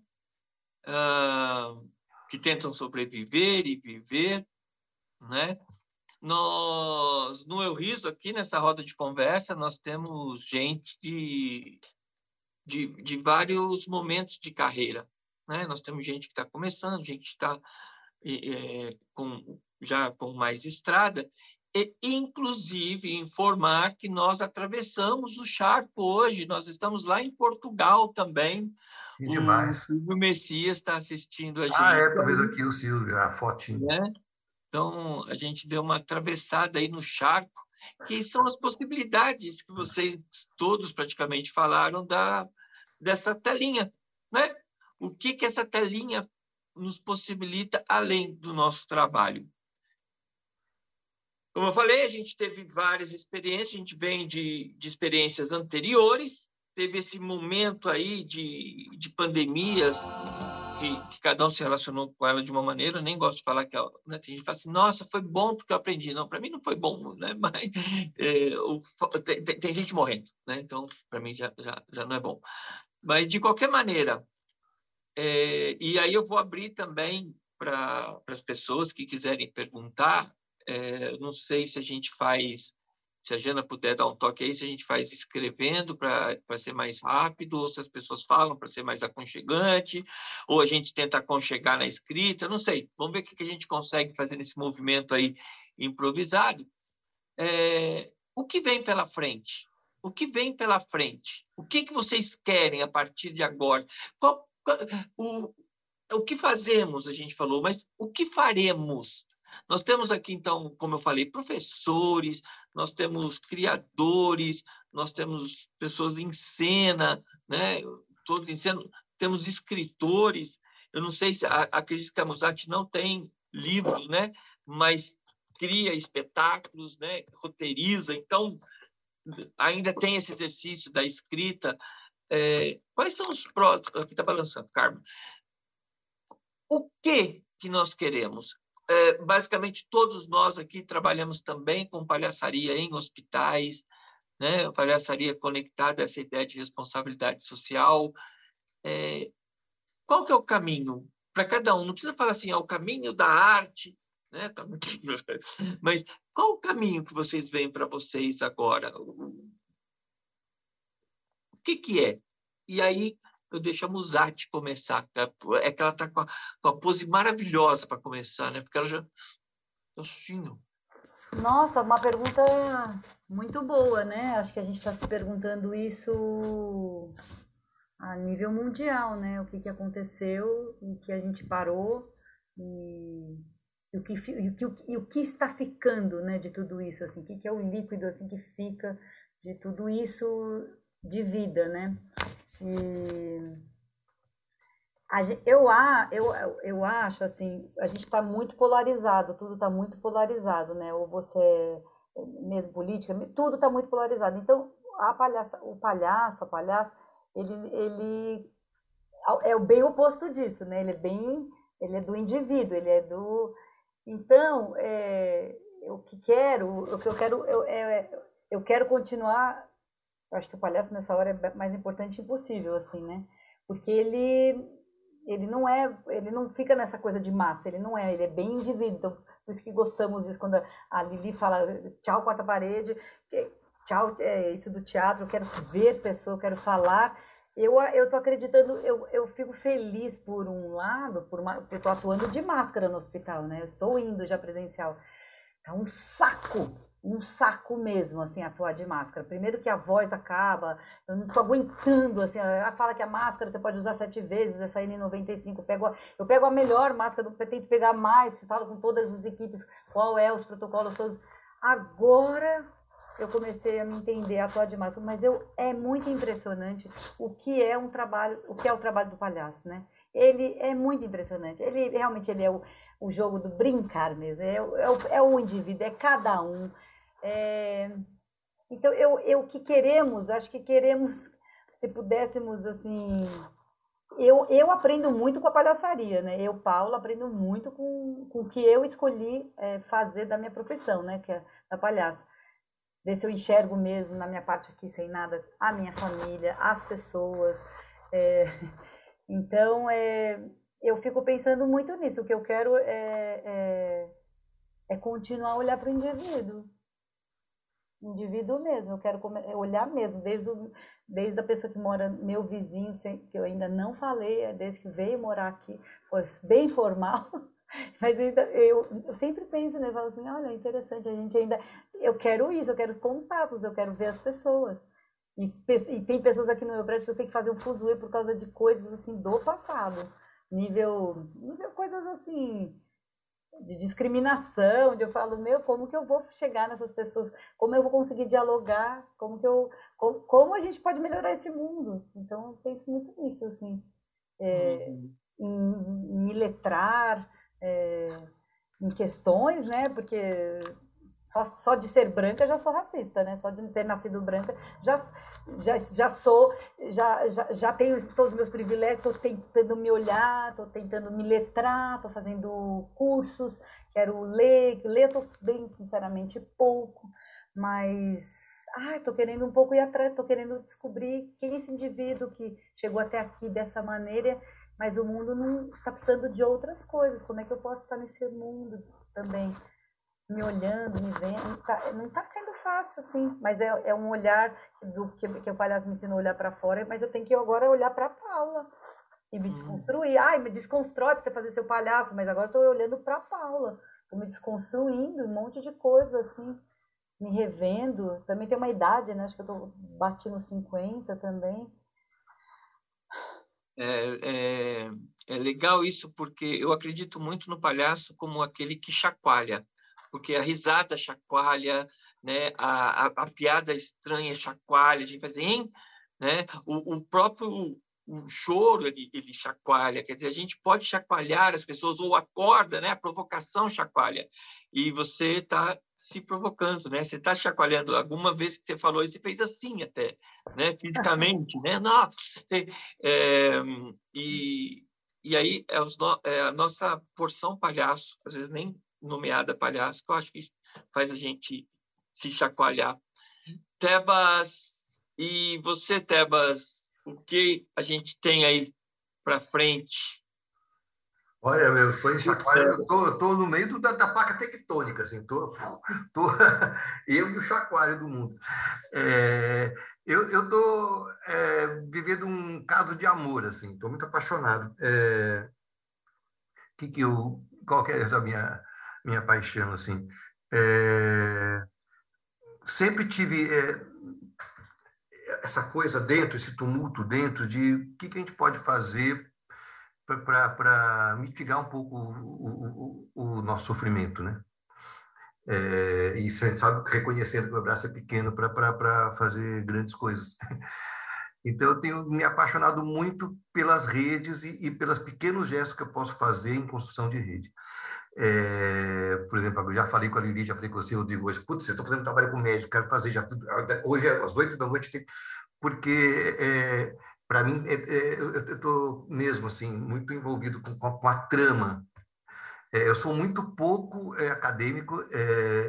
uh, que tentam sobreviver e viver, né? Nós, no Eu Riso, aqui nessa roda de conversa, nós temos gente de, de, de vários momentos de carreira. Né? Nós temos gente que está começando, gente que está é, com, já com mais estrada, e, inclusive informar que nós atravessamos o charco hoje, nós estamos lá em Portugal também. Que demais. O Silvio Messias está assistindo a gente. Ah, é, estou vendo aqui o Silvio, a fotinha. Né? Então, a gente deu uma atravessada aí no charco, que são as possibilidades que vocês todos praticamente falaram da, dessa telinha, né? O que que essa telinha nos possibilita além do nosso trabalho? Como eu falei, a gente teve várias experiências, a gente vem de, de experiências anteriores, teve esse momento aí de, de pandemias, que, cada um se relacionou com ela de uma maneira, eu nem gosto de falar que né, tem gente que fala assim, nossa, foi bom porque eu aprendi. Não, para mim não foi bom, né? Mas é, o, tem, tem, gente morrendo, né? Então, para mim já, já, já não é bom. Mas, de qualquer maneira, é, e aí eu vou abrir também para as pessoas que quiserem perguntar, é, não sei se a gente faz, se a Jana puder dar um toque aí, se a gente faz escrevendo para ser mais rápido, ou se as pessoas falam para ser mais aconchegante, ou a gente tenta aconchegar na escrita, não sei. Vamos ver o que a gente consegue fazer nesse movimento aí improvisado. É, o que vem pela frente? O que vem pela frente? O que, que vocês querem a partir de agora? Qual, o, o que fazemos, a gente falou, mas o que faremos? Nós temos aqui, então, como eu falei, professores, nós temos criadores, nós temos pessoas em cena, né? todos em cena, temos escritores. Eu não sei se acredito que a Musati não tem livro, né? mas cria espetáculos, né? roteiriza. Então, ainda tem esse exercício da escrita. É, quais são os próximos? Aqui está balançando, Carmen. O que que nós queremos? é, basicamente todos nós aqui trabalhamos também com palhaçaria em hospitais, né? palhaçaria conectada a essa ideia de responsabilidade social. É, qual que é o caminho para cada um? Não precisa falar assim, é o caminho da arte, né? Mas qual o caminho que vocês veem para vocês agora? O que, que é? E aí eu deixo a Musati começar. É que ela está com, com, a pose maravilhosa para começar, né? Porque ela já assistindo. Nossa, uma pergunta muito boa, né? Acho que a gente está se perguntando isso a nível mundial, né? O que, que aconteceu e que a gente parou e, o, que, o, que, e o que está ficando, né? De tudo isso, assim, o que, que é o líquido assim que fica de tudo isso de vida, né? E eu, eu, eu acho assim, a gente está muito polarizado, tudo está muito polarizado, né? Ou você é mesmo política, tudo está muito polarizado. Então, a palhaça, o palhaço, a palhaça, ele, ele é o bem oposto disso, né? Ele é bem, ele é do indivíduo, ele é do. Então, é, o que quero, o que eu quero, eu, é, eu quero continuar eu acho que o palhaço nessa hora é mais importante impossível, assim, né? Porque ele ele não é, ele não fica nessa coisa de massa, ele não é, ele é bem indivíduo. Então, por isso que gostamos disso quando a Lili fala tchau quarta parede, tchau é isso do teatro, eu quero ver pessoa, eu quero falar. Eu eu tô acreditando, eu, eu fico feliz por um lado, por uma, porque eu tô atuando de máscara no hospital, né? Eu estou indo já presencial. Tá um saco um saco mesmo, assim, atuar de máscara. Primeiro que a voz acaba, eu não tô aguentando, assim, ela fala que a máscara você pode usar sete vezes, essa N95, eu pego a, eu pego a melhor máscara, eu tento pegar mais, falo com todas as equipes, qual é os protocolos todos. Agora eu comecei a me entender, a atuar de máscara, mas eu, é muito impressionante o que é um trabalho, o que é o trabalho do palhaço, né? Ele é muito impressionante, ele realmente ele é o, o jogo do brincar mesmo, é, é, é o indivíduo, é cada um, é, então, eu, eu que queremos, acho que queremos, se pudéssemos, assim, eu, eu aprendo muito com a palhaçaria, né? Eu, Paulo, aprendo muito com, com o que eu escolhi é, fazer da minha profissão, né? Que é da palhaça. Ver se eu enxergo mesmo na minha parte aqui, sem nada, a minha família, as pessoas. É... Então, é, eu fico pensando muito nisso. O que eu quero é, é, é continuar a olhar para o indivíduo indivíduo mesmo, eu quero olhar mesmo, desde, o, desde a pessoa que mora, meu vizinho, que eu ainda não falei, é desde que veio morar aqui, foi bem formal, mas ainda, eu, eu sempre penso, né, eu falo assim, olha, interessante, a gente ainda, eu quero isso, eu quero contatos, eu quero ver as pessoas, e, e tem pessoas aqui no meu prédio que eu sei que fazem um fuzuê por causa de coisas, assim, do passado, nível, nível coisas assim, de discriminação, de eu falo, meu, como que eu vou chegar nessas pessoas? Como eu vou conseguir dialogar? Como que eu, como, como a gente pode melhorar esse mundo? Então, eu penso muito nisso, assim, é, uhum. em, em me letrar, é, em questões, né? Porque só, só de ser branca já sou racista, né? Só de ter nascido branca já, já, já sou, já, já, já tenho todos os meus privilégios, estou tentando me olhar, estou tentando me letrar, estou fazendo cursos, quero ler, ler estou bem sinceramente pouco, mas estou querendo um pouco ir atrás, estou querendo descobrir quem é esse indivíduo que chegou até aqui dessa maneira, mas o mundo não está precisando de outras coisas, como é que eu posso estar nesse mundo também? Me olhando, me vendo. Não tá, não tá sendo fácil, assim, mas é, é um olhar do que, que o palhaço me ensinou a olhar para fora, mas eu tenho que agora olhar para a Paula e me hum. desconstruir. Ai, me desconstrói para você fazer seu palhaço, mas agora estou olhando para a Paula, estou me desconstruindo, um monte de coisa, assim, me revendo. Também tem uma idade, né? Acho que eu bati nos 50 também. É, é, é legal isso porque eu acredito muito no palhaço como aquele que chacoalha porque a risada chacoalha, né? a, a, a piada estranha chacoalha, a gente faz, hein? Né? O, o próprio o choro ele, ele chacoalha, quer dizer, a gente pode chacoalhar as pessoas, ou acorda, né? a provocação chacoalha, e você está se provocando, né? Você está chacoalhando. Alguma vez que você falou isso, você fez assim até, né? Fisicamente, né? Não, é, e, e aí é, os, é, a nossa porção palhaço, às vezes nem nomeada palhaço, que eu acho que faz a gente se chacoalhar. Tebas, e você, Tebas, o que a gente tem aí para frente? Olha, meu, foi chacoalha. Eu tô, tô no meio do, da, da placa tectônica, assim, tô, tô eu e o chacoalho do mundo. É, eu eu tô é, vivendo um caso de amor, assim, tô muito apaixonado. É, que que eu, qual que é essa minha minha paixão, assim. É... Sempre tive é... essa coisa dentro, esse tumulto dentro de o que, que a gente pode fazer para mitigar um pouco o, o, o, nosso sofrimento, né? É, e sabe, reconhecendo que o meu braço é pequeno para fazer grandes coisas. Então, eu tenho me apaixonado muito pelas redes e, e pelos pequenos gestos que eu posso fazer em construção de rede. É, por exemplo, eu já falei com a Lili, já falei com você, eu digo hoje, putz, eu estou fazendo trabalho com médico, quero fazer já hoje é às oito da noite, porque é, para mim é, é eu estou mesmo assim muito envolvido com, com a trama. É, eu sou muito pouco é, acadêmico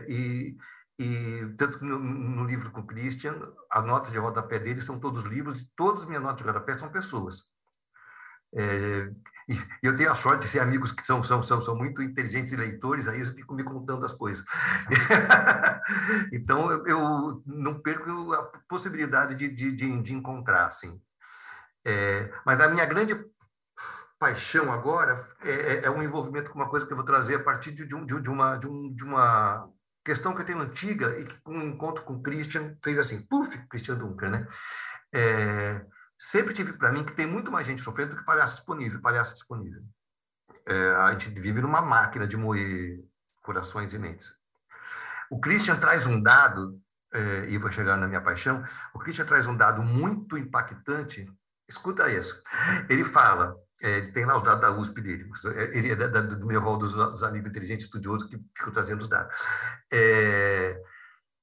e, e tanto no, no, livro com o Christian, as notas de rodapé dele são todos livros e todas as minhas notas de rodapé são pessoas. É, e eu tenho a sorte de ser amigos que são, são, são, são muito inteligentes e leitores, aí eles ficam me contando as coisas. então, eu, eu, não perco a possibilidade de, de, de, de encontrar, assim. É, mas a minha grande paixão agora é, é, é, um envolvimento com uma coisa que eu vou trazer a partir de, de, de, uma, de, um, de uma questão que eu tenho antiga e que um encontro com o Christian fez assim, puf, Christian Dunker, né? É, sempre tive para mim que tem muito mais gente sofrendo do que palhaço disponível, palhaço disponível. É, a gente vive numa máquina de moer corações e mentes. O Christian traz um dado, é, e vou chegar na minha paixão, o Christian traz um dado muito impactante, escuta isso. Ele fala, é, ele tem lá os dados da USP dele, ele é da, da, do meu rol dos, dos amigos inteligentes estudiosos que ficam trazendo os dados. É,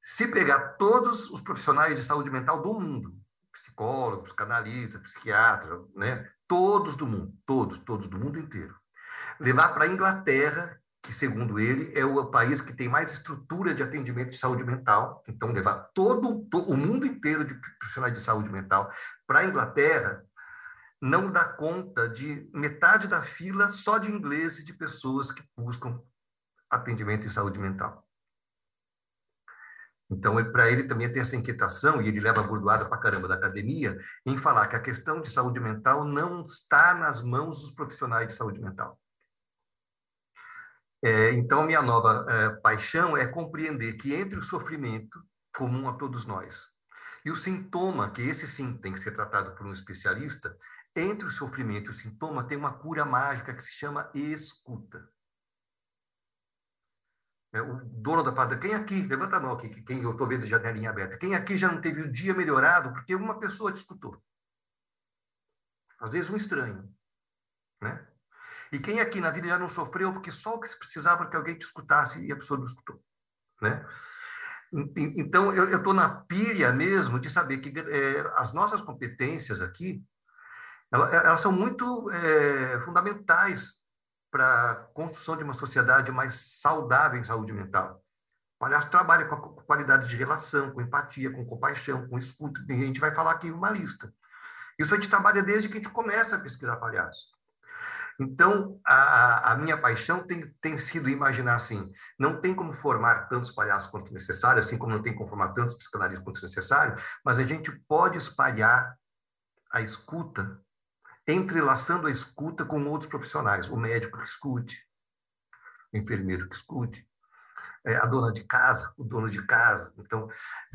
se pegar todos os profissionais de saúde mental do mundo, psicólogo, psicanalista, psiquiatra, né? todos do mundo, todos, todos do mundo inteiro. Levar para a Inglaterra, que segundo ele é o país que tem mais estrutura de atendimento de saúde mental, então levar todo, todo o mundo inteiro de profissionais de saúde mental para a Inglaterra não dá conta de metade da fila só de inglês e de pessoas que buscam atendimento em saúde mental. Então, para ele também tem essa inquietação, e ele leva a bordoada para caramba da academia, em falar que a questão de saúde mental não está nas mãos dos profissionais de saúde mental. É, então, minha nova é, paixão é compreender que entre o sofrimento comum a todos nós e o sintoma, que esse sim tem que ser tratado por um especialista, entre o sofrimento e o sintoma tem uma cura mágica que se chama escuta. É, o dono da padaria, quem aqui, levanta a mão aqui, quem eu estou vendo de janelinha aberta, quem aqui já não teve o dia melhorado porque uma pessoa te escutou? Às vezes um estranho, né? E quem aqui na vida já não sofreu porque só o que se precisava que alguém te escutasse e a pessoa não escutou, né? Então, eu estou na pilha mesmo de saber que é, as nossas competências aqui, elas, elas são muito é, fundamentais para a construção de uma sociedade mais saudável em saúde mental. O palhaço trabalha com a qualidade de relação, com empatia, com compaixão, com escuta. A gente vai falar aqui uma lista. Isso a gente trabalha desde que a gente começa a pesquisar palhaço. Então, a, a, minha paixão tem, tem sido imaginar assim: não tem como formar tantos palhaços quanto necessário, assim como não tem como formar tantos psicanalistas quanto necessário, mas a gente pode espalhar a escuta entrelaçando a escuta com outros profissionais, o médico que escute, o enfermeiro que escute, é, a dona de casa, o dono de casa. Então,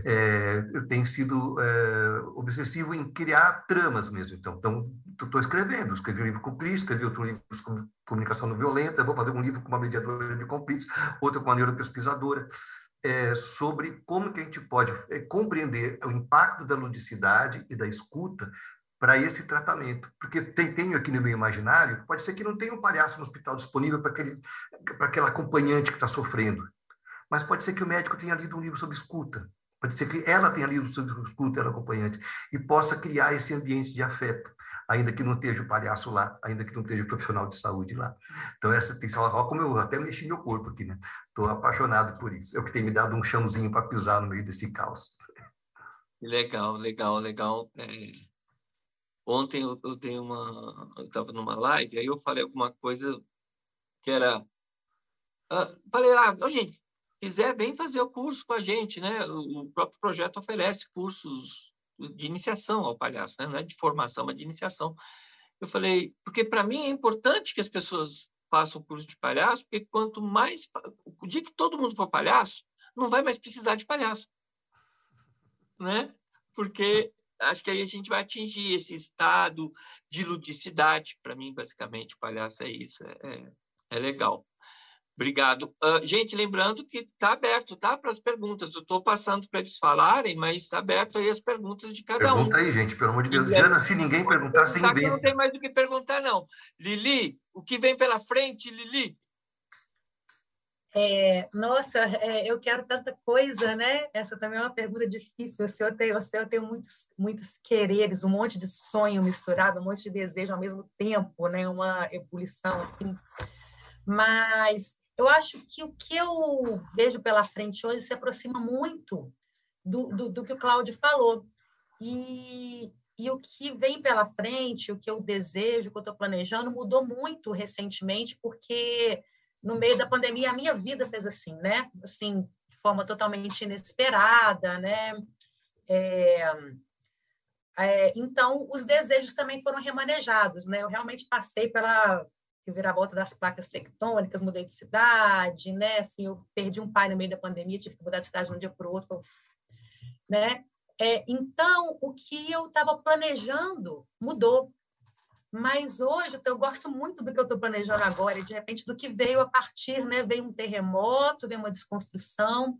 é, eu tenho sido é, obsessivo em criar tramas mesmo. Então, estou escrevendo, escrevi um livro com Cris, escrevi outro livro com comunicação não violenta, vou fazer um livro com uma mediadora de conflitos, outro com uma neuropesquisadora, é, sobre como que a gente pode é, compreender o impacto da ludicidade e da escuta para esse tratamento. Porque tem, tenho aqui no meu imaginário, pode ser que não tenha um palhaço no hospital disponível para aquela acompanhante que está sofrendo. Mas pode ser que o médico tenha lido um livro sobre escuta. Pode ser que ela tenha lido sobre escuta, ela acompanhante, e possa criar esse ambiente de afeto, ainda que não esteja o palhaço lá, ainda que não esteja o profissional de saúde lá. Então, essa tem olha como eu até mexi meu corpo aqui, né? Estou apaixonado por isso. É o que tem me dado um chãozinho para pisar no meio desse caos. Legal, legal, legal. É Ontem eu, eu tenho uma, eu estava numa live, aí eu falei alguma coisa que era, uh, falei lá, oh, gente, quiser vem fazer o curso com a gente, né? O, o próprio projeto oferece cursos de iniciação ao palhaço, né? Não é de formação, mas de iniciação. Eu falei, porque para mim é importante que as pessoas façam o curso de palhaço, porque quanto mais o dia que todo mundo for palhaço, não vai mais precisar de palhaço, né? Porque acho que aí a gente vai atingir esse estado de ludicidade. Para mim, basicamente, o palhaço é isso. É, é, é legal. Obrigado. Uh, gente, lembrando que está aberto, tá? Para as perguntas. Eu estou passando para eles falarem, mas está aberto aí as perguntas de cada Pergunta um. Pergunta aí, gente, pelo amor de Deus. Diana, se ninguém perguntar, sem ver. Não tem mais o que perguntar, não. Lili, o que vem pela frente, Lili? É, nossa, é, eu quero tanta coisa, né? Essa também é uma pergunta difícil. O senhor tem, o senhor tem muitos, muitos quereres, um monte de sonho misturado, um monte de desejo ao mesmo tempo, né? Uma ebulição assim. Mas eu acho que o que eu vejo pela frente hoje se aproxima muito do, do, do que o Cláudio falou. E, e o que vem pela frente, o que eu desejo, o que eu estou planejando, mudou muito recentemente, porque no meio da pandemia, a minha vida fez assim, né? Assim, de forma totalmente inesperada, né? É, é, então, os desejos também foram remanejados, né? Eu realmente passei pela volta das placas tectônicas, mudei de cidade, né? Assim, eu perdi um pai no meio da pandemia, tive que mudar de cidade de um dia para o outro, né? É, então, o que eu estava planejando mudou. Mas hoje eu gosto muito do que eu estou planejando agora, e de repente do que veio a partir, né? Veio um terremoto, veio uma desconstrução,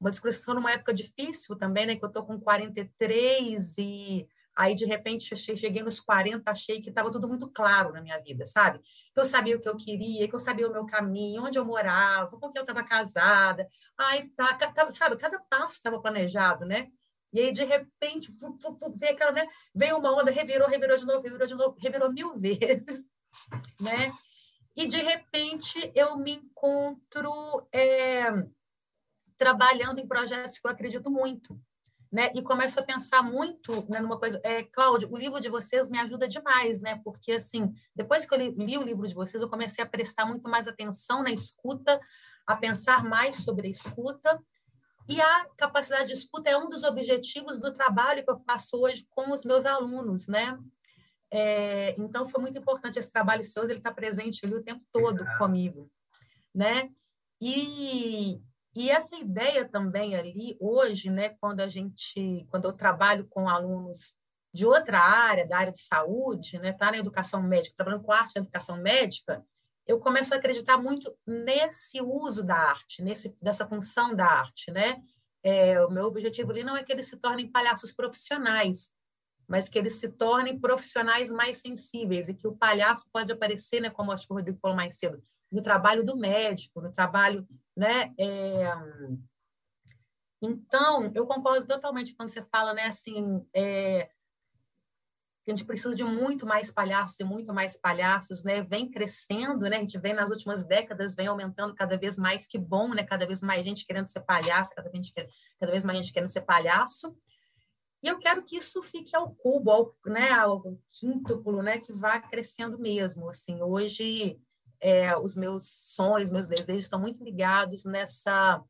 uma desconstrução numa época difícil também, né? Que eu estou com 43 e aí de repente cheguei nos 40, achei que estava tudo muito claro na minha vida, sabe? Que eu sabia o que eu queria, que eu sabia o meu caminho, onde eu morava, com quem eu estava casada. Aí tá, tá, sabe? Cada passo estava planejado, né? E aí, de repente, veio aquela, né? Veio uma onda, revirou, revirou de novo, revirou de novo, revirou mil vezes, né? E, de repente, eu me encontro é, trabalhando em projetos que eu acredito muito, né? E começo a pensar muito né, numa coisa. É, Cláudio, o livro de vocês me ajuda demais, né? Porque, assim, depois que eu li, li o livro de vocês, eu comecei a prestar muito mais atenção na escuta, a pensar mais sobre a escuta. E a capacidade de escuta é um dos objetivos do trabalho que eu faço hoje com os meus alunos, né? É, então, foi muito importante esse trabalho seu, ele está presente ali o tempo todo comigo, né? E, e essa ideia também ali hoje, né, quando a gente, quando eu trabalho com alunos de outra área, da área de saúde, né, tá na educação médica, trabalhando com arte na educação médica, eu começo a acreditar muito nesse uso da arte, nesse função da arte, né? É, o meu objetivo ali não é que eles se tornem palhaços profissionais, mas que eles se tornem profissionais mais sensíveis e que o palhaço pode aparecer, né, como acho que o Rodrigo falou mais cedo, no trabalho do médico, no trabalho, né? É... Então, eu concordo totalmente quando você fala, né, assim, é... a gente precisa de muito mais palhaços e muito mais palhaços, né? Vem crescendo, né? A gente vem nas últimas décadas, vem aumentando cada vez mais, que bom, né? Cada vez mais gente querendo ser palhaço, cada vez, cada vez mais gente querendo ser palhaço. E eu quero que isso fique ao cubo, ao, né, ao quíntuplo, né, que vá crescendo mesmo. Assim, hoje é, os meus sonhos, meus desejos estão muito ligados nessa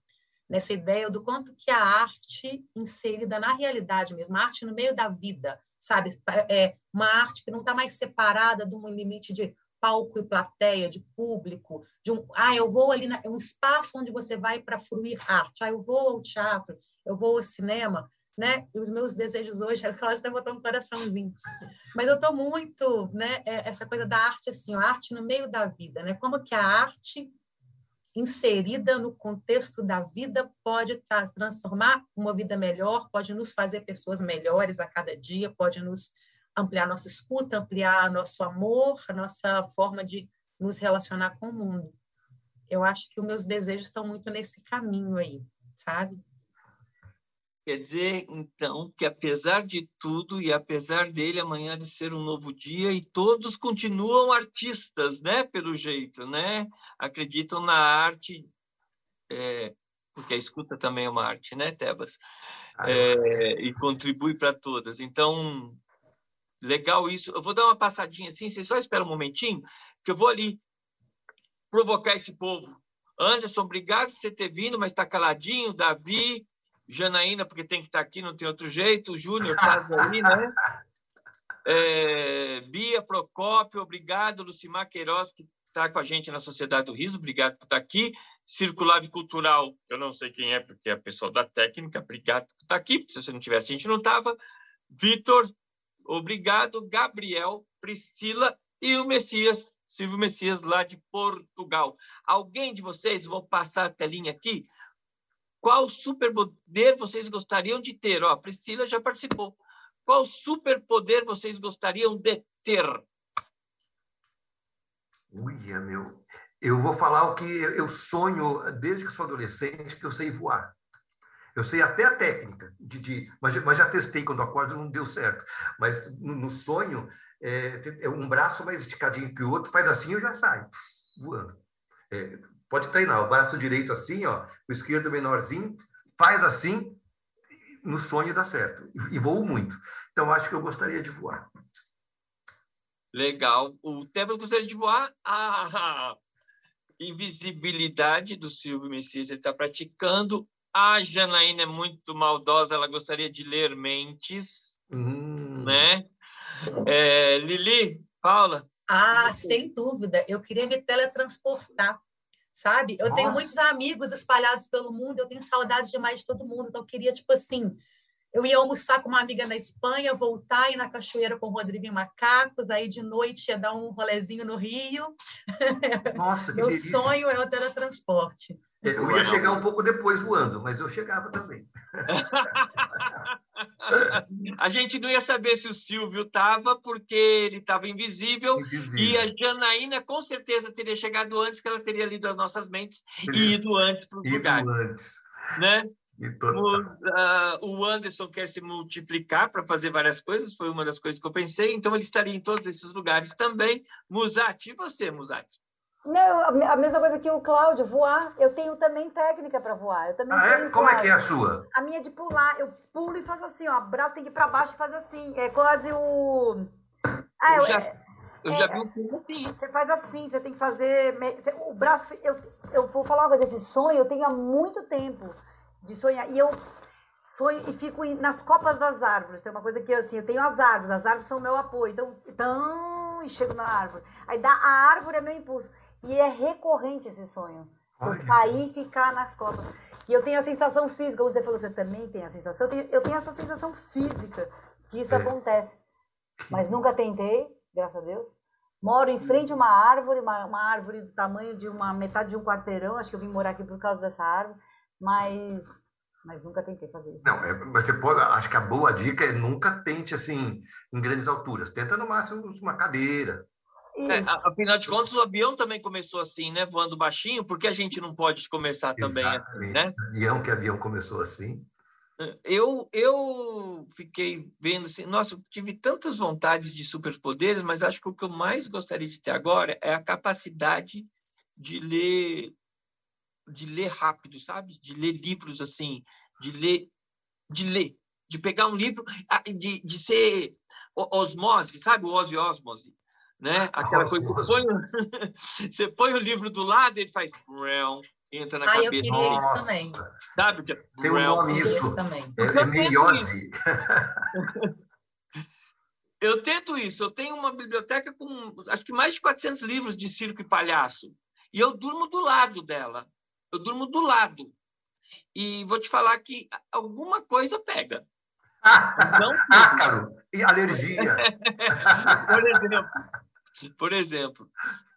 nessa ideia do quanto que a arte inserida na realidade mesmo, a arte no meio da vida, sabe? É uma arte que não está mais separada de um limite de palco e plateia, de público, de um, ah, eu vou ali, é um espaço onde você vai para fruir arte, ah, eu vou ao teatro, eu vou ao cinema, né? E os meus desejos hoje, a Cláudia está botando um coraçãozinho. Mas eu estou muito, né? É, essa coisa da arte, assim, arte no meio da vida, né? Como que a arte inserida no contexto da vida pode transformar uma vida melhor, pode nos fazer pessoas melhores a cada dia, pode nos ampliar nossa escuta, ampliar nosso amor, nossa forma de nos relacionar com o mundo. Eu acho que os meus desejos estão muito nesse caminho aí, sabe? Quer dizer, então, que apesar de tudo e apesar dele amanhã de ser um novo dia e todos continuam artistas, né? Pelo jeito, né? Acreditam na arte, é, porque a escuta também é uma arte, né, Tebas? Ah, é, é, e contribui para todas. Então, legal isso. Eu vou dar uma passadinha assim, vocês só esperam um momentinho, que eu vou ali provocar esse povo. Anderson, obrigado por você ter vindo, mas está caladinho. Davi, Janaína, porque tem que estar aqui, não tem outro jeito. Júnior está aí, né? É, Bia Procópio, obrigado. Lucimar Queiroz, que está com a gente na Sociedade do Riso, obrigado por estar aqui. Circulab Cultural, eu não sei quem é, porque é a pessoa da técnica, obrigado por estar aqui, porque se você não tivesse, a gente não estava. Vitor, obrigado. Gabriel, Priscila e o Messias, Silvio Messias, lá de Portugal. Alguém de vocês, vou passar a telinha aqui, qual superpoder vocês gostariam de ter? Ó, a Priscila já participou. Qual superpoder vocês gostariam de ter? Uia, meu. Eu vou falar o que eu sonho desde que sou adolescente, que eu sei voar. Eu sei até a técnica, de, de mas, mas, já testei quando acordo não deu certo. Mas no, no sonho, é, é, um braço mais esticadinho que o outro, faz assim e já sai, voando. É, Pode treinar o braço direito assim, ó, o esquerdo menorzinho, faz assim, no sonho dá certo. E, voo muito. Então, acho que eu gostaria de voar. Legal. O Tebas gostaria de voar. A invisibilidade do Silvio Messias, ele está praticando. A Janaína é muito maldosa, ela gostaria de ler mentes. Hum. Né? É, Lili, Paula? Ah, sem dúvida. Eu queria me teletransportar sabe? Eu Nossa. tenho muitos amigos espalhados pelo mundo, eu tenho saudade demais de todo mundo, então eu queria, tipo assim, eu ia almoçar com uma amiga na Espanha, voltar, ir na cachoeira com o Rodrigo e Macacos, aí de noite ia dar um rolezinho no Rio. Nossa, que Meu delícia. sonho é o teletransporte. Eu ia chegar um pouco depois voando, mas eu chegava também. a gente não ia saber se o Silvio estava, porque ele estava invisível, invisível, e a Janaína com certeza teria chegado antes, que ela teria lido as nossas mentes e ido antes para o lugar. Antes. Né? Uh, o Anderson quer se multiplicar para fazer várias coisas, foi uma das coisas que eu pensei, então ele estaria em todos esses lugares também. Musati, e você, Musati? Não, a mesma coisa que o Cláudio, voar. Eu tenho também técnica para voar. Eu também ah, é? Como é que é a sua? A minha é de pular. Eu pulo e faço assim, ó. O braço tem que ir para baixo e faz assim. É quase o. Ah, eu, já, é, eu já é, vi um pulo assim. Você faz assim, você tem que fazer. O braço. Eu, eu vou falar uma coisa, esse sonho eu tenho há muito tempo de sonhar. E eu sonho e fico nas copas das árvores. Tem uma coisa que assim, eu tenho as árvores, as árvores são o meu apoio. Então, então e chego na árvore. Aí dá, a árvore é meu impulso. E é recorrente esse sonho. Eu sair e ficar nas copas. E eu tenho a sensação física, você falou, você também tem a sensação, eu tenho, eu tenho essa sensação física que isso é. acontece. Mas nunca tentei, graças a Deus. Moro em frente a uma árvore, uma, uma árvore do tamanho de uma metade de um quarteirão. Acho que eu vim morar aqui por causa dessa árvore, mas, mas nunca tentei fazer isso. Não, é, você pode. Acho que a boa dica é nunca tente assim em grandes alturas. Tenta no máximo uma cadeira, é, afinal de contas, o avião também começou assim, né? Voando baixinho, porque a gente não pode começar também assim, né? Avião que avião começou assim. Eu, eu fiquei vendo assim, nossa, eu tive tantas vontades de superpoderes, mas acho que o que eu mais gostaria de ter agora é a capacidade de ler de ler rápido, sabe? De ler livros assim, de ler de ler, de pegar um livro, ah, de, de ser osmose, sabe? O ose osmose né? Aquela coisa que põe, você põe o livro do lado e ele faz entra na ah, cabeça. Eu queria isso também. Sabe? Tem um nome isso. É, é meiose. Eu tento isso. Eu tenho uma biblioteca com acho que mais de 400 livros de circo e palhaço. E eu durmo do lado dela. Eu durmo do lado. E vou te falar que alguma coisa pega. Não, Ácaro e alergia. Por exemplo, por exemplo.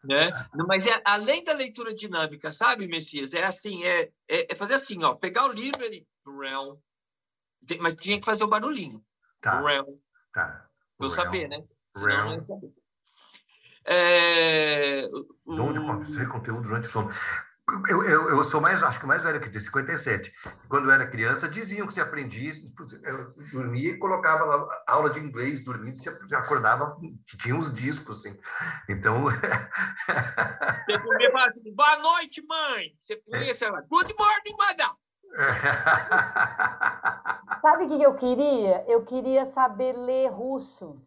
Né? Mas é, além da leitura dinâmica, sabe, Messias? É assim, é, é, é fazer assim, ó, pegar o livro e mas tinha que fazer o barulhinho. Tá. Tá. Eu saber, né? Senão não saber. É. De conteúdo durante o sono? Eu, eu, eu, sou mais, acho que mais velho que tem 57. Quando eu era criança, diziam que se aprendia, eu dormia e colocava lá aula de inglês, dormindo, se acordava, que tinha uns discos, assim. Então. Você podia falar assim, boa noite, mãe. Você podia, é. sei lá, good morning, madam. Sabe o que eu queria? Eu queria saber ler russo.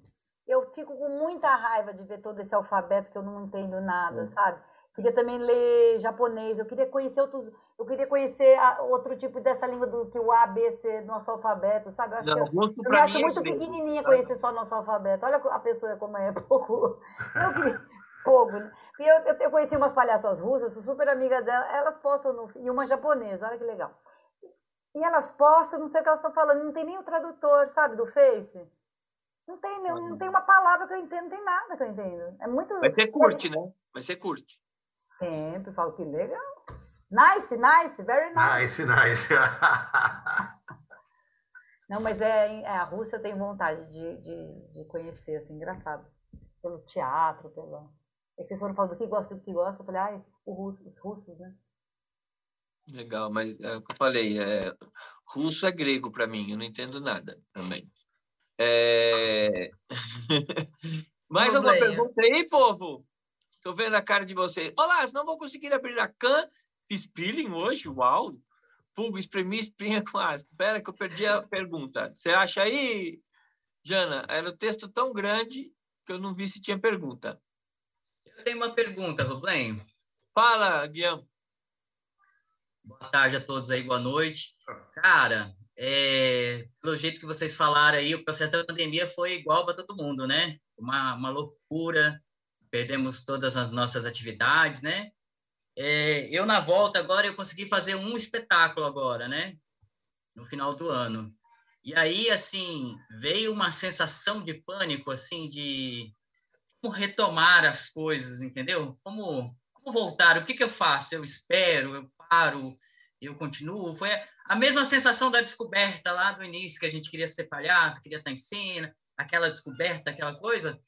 Eu fico com muita raiva de ver todo esse alfabeto que eu não entendo nada, hum. sabe? Queria também ler japonês, eu queria conhecer outros, eu queria conhecer a, outro tipo dessa língua do que o A, B, C nosso alfabeto, sabe? Eu acho, Não, eu, eu me acho muito é pequenininha conhecer só nosso alfabeto. Olha a pessoa como é pouco, eu queria, pouco, né? Eu, eu, eu, conheci umas palhaças russas, sou super amiga dela, elas postam no, e uma japonesa, olha que legal. E elas postam, não sei o que elas estão falando, não tem nem o tradutor, sabe, do Face. Não tem, não, não tem uma palavra que eu entendo, não tem nada que eu entendo. É muito. Vai ser curte, né? Vai ser curte. Sempre falo que legal. Nice, nice, very nice. Nice, nice. Não, mas é, é, a Rússia eu tenho vontade de, de, de, conhecer, assim, engraçado. Pelo teatro, pela. É que vocês foram falando do que gosta, do que gosta. Eu falei, ai, russo, os russos, né? Legal, mas é o que eu falei, é, russo é grego para mim, eu não entendo nada também. É... Mais alguma pergunta aí, povo? Estou vendo a cara de vocês. Olá, não vou conseguir abrir a can. Fiz peeling hoje, uau. Pulgo, espremi, espinha com ácido. Espera que eu perdi a pergunta. Você acha aí, Jana? Era o texto tão grande que eu não vi se tinha pergunta. Eu tenho uma pergunta, Rubem. Fala, Guilherme. Boa tarde a todos aí, boa noite. Cara, é, pelo jeito que vocês falaram aí, o processo da pandemia foi igual para todo mundo, né? Uma, uma loucura, perdemos todas as nossas atividades, né? É, eu na volta agora eu consegui fazer um espetáculo agora, né? No final do ano. E aí assim veio uma sensação de pânico, assim, de como retomar as coisas, entendeu? Como, como voltar? O que que eu faço? Eu espero? Eu paro? Eu continuo? Foi a mesma sensação da descoberta lá do início que a gente queria ser palhaço, queria estar em cena, aquela descoberta, aquela coisa.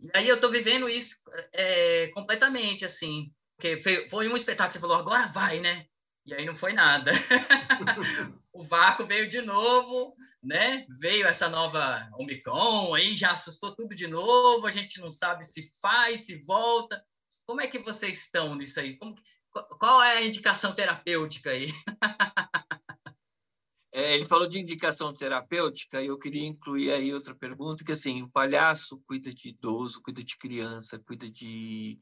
E aí eu estou vivendo isso é, completamente, assim. Porque foi, foi um espetáculo que você falou, agora vai, né? E aí não foi nada. o vácuo veio de novo, né? Veio essa nova Omicron, aí já assustou tudo de novo, a gente não sabe se faz, se volta. Como é que vocês estão nisso aí? Como, qual é a indicação terapêutica aí? É, ele falou de indicação terapêutica e eu queria incluir aí outra pergunta, que assim, o palhaço cuida de idoso, cuida de criança, cuida de,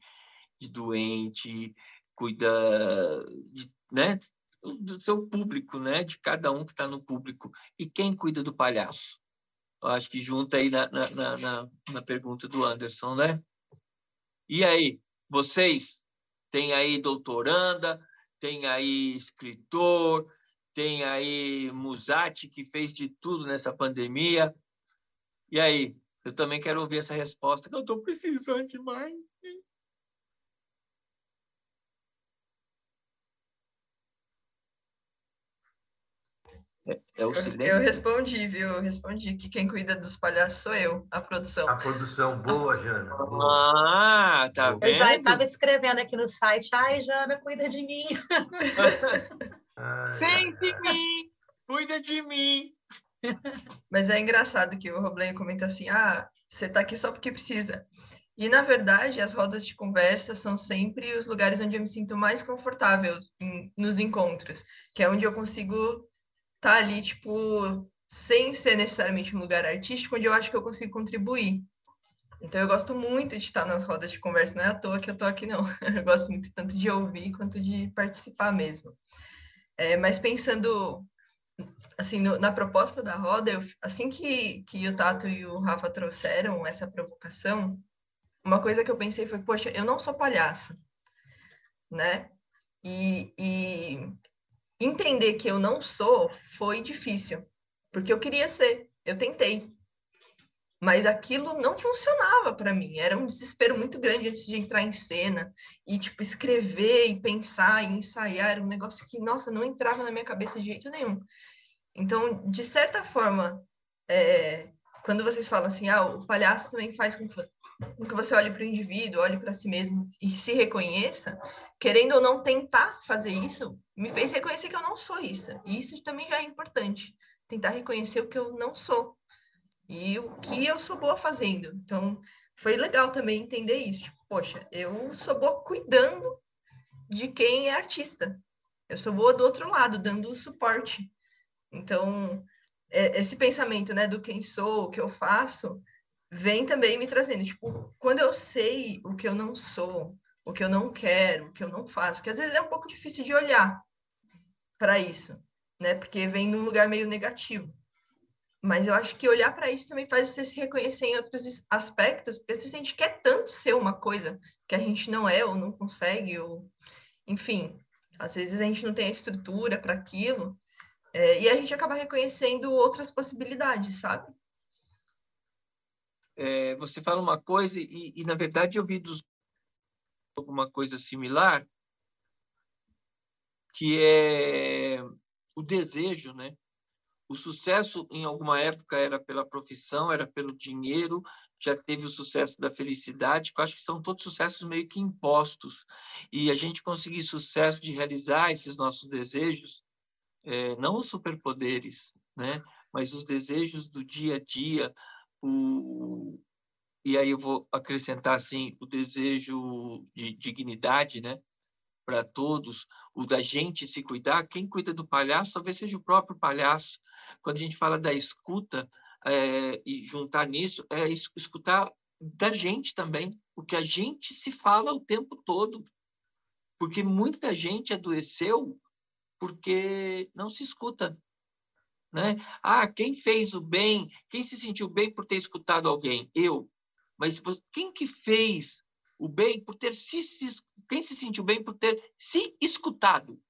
de doente, cuida de, né, do seu público, né, de cada um que está no público. E quem cuida do palhaço? Eu acho que junta aí na, na, na, na pergunta do Anderson, né? E aí, vocês tem aí doutoranda, tem aí escritor, tem aí Musati, que fez de tudo nessa pandemia. E aí, eu também quero ouvir essa resposta, que eu estou precisando demais. É, é o silêncio. Eu, eu respondi, viu? Eu respondi que quem cuida dos palhaços sou eu, a produção. A produção, boa, Jana. Boa. Ah, tá boa. vendo? Eu já estava escrevendo aqui no site, ai, Jana, cuida de mim. Vem de mim, cuida de mim. Mas é engraçado que o Robleio comenta assim, ah, você está aqui só porque precisa. E, na verdade, as rodas de conversa são sempre os lugares onde eu me sinto mais confortável em, nos encontros, que é onde eu consigo tá ali, tipo, sem ser necessariamente um lugar artístico, onde eu acho que eu consigo contribuir. Então, eu gosto muito de estar nas rodas de conversa, não é à toa que eu tô aqui, não. Eu gosto muito tanto de ouvir quanto de participar mesmo. É, mas pensando, assim, no, na proposta da roda, eu, assim que, que o Tato e o Rafa trouxeram essa provocação, uma coisa que eu pensei foi, poxa, eu não sou palhaça, né? E, e entender que eu não sou foi difícil, porque eu queria ser, eu tentei. Mas aquilo não funcionava para mim, era um desespero muito grande antes de entrar em cena e tipo escrever e pensar e ensaiar, era um negócio que, nossa, não entrava na minha cabeça de jeito nenhum. Então, de certa forma, é, quando vocês falam assim, ah, o palhaço também faz com que, com que você olhe para o indivíduo, olhe para si mesmo e se reconheça, querendo ou não tentar fazer isso, me fez reconhecer que eu não sou isso. E isso também já é importante. Tentar reconhecer o que eu não sou e o que eu sou boa fazendo. Então, foi legal também entender isso. Tipo, poxa, eu sou boa cuidando de quem é artista. Eu sou boa do outro lado, dando suporte. Então, é, esse pensamento, né, do quem sou, o que eu faço, vem também me trazendo. Tipo, quando eu sei o que eu não sou, o que eu não quero, o que eu não faço, que às vezes é um pouco difícil de olhar para isso, né? Porque vem num lugar meio negativo. Mas eu acho que olhar para isso também faz você se reconhecer em outros aspectos, porque se a gente quer tanto ser uma coisa que a gente não é ou não consegue, ou enfim, às vezes a gente não tem a estrutura para aquilo, é, e a gente acaba reconhecendo outras possibilidades, sabe? É, você fala uma coisa e, e, na verdade eu vi dos alguma coisa similar que é o desejo, né? O sucesso em alguma época era pela profissão, era pelo dinheiro, já teve o sucesso da felicidade, que eu acho que são todos sucessos meio que impostos. E a gente conseguir sucesso de realizar esses nossos desejos, é, não os superpoderes, né? Mas os desejos do dia a dia, o, e aí eu vou acrescentar assim o desejo de dignidade, né? Para todos, o da gente se cuidar, quem cuida do palhaço talvez seja o próprio palhaço. Quando a gente fala da escuta é, e juntar nisso, é escutar da gente também, o que a gente se fala o tempo todo. Porque muita gente adoeceu porque não se escuta. Né? Ah, quem fez o bem, quem se sentiu bem por ter escutado alguém? Eu. Mas quem que fez o bem por ter se, se quem se sentiu bem por ter se escutado.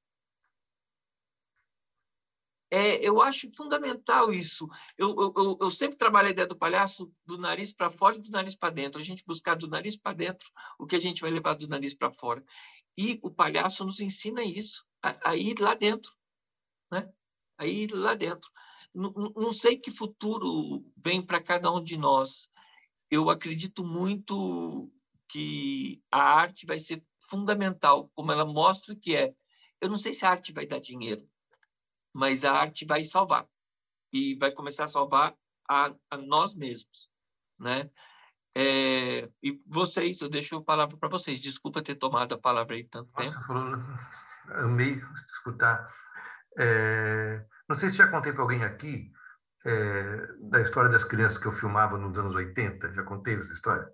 É, eu acho fundamental isso. Eu, eu, eu, sempre trabalhei a ideia do palhaço do nariz para fora e do nariz para dentro. A gente buscar do nariz para dentro o que a gente vai levar do nariz para fora. E o palhaço nos ensina isso, a, a ir lá dentro. Né? A ir lá dentro. Não, não sei que futuro vem para cada um de nós. Eu acredito muito que a arte vai ser fundamental, como ela mostra que é. Eu não sei se a arte vai dar dinheiro, mas a arte vai salvar e vai começar a salvar a, a nós mesmos, né? É, e vocês, eu deixo a palavra para vocês. Desculpa ter tomado a palavra aí tanto Nossa, tempo. Falou, amei escutar. É, não sei se já contei para alguém aqui é, da história das crianças que eu filmava nos anos 80. Já contei essa história?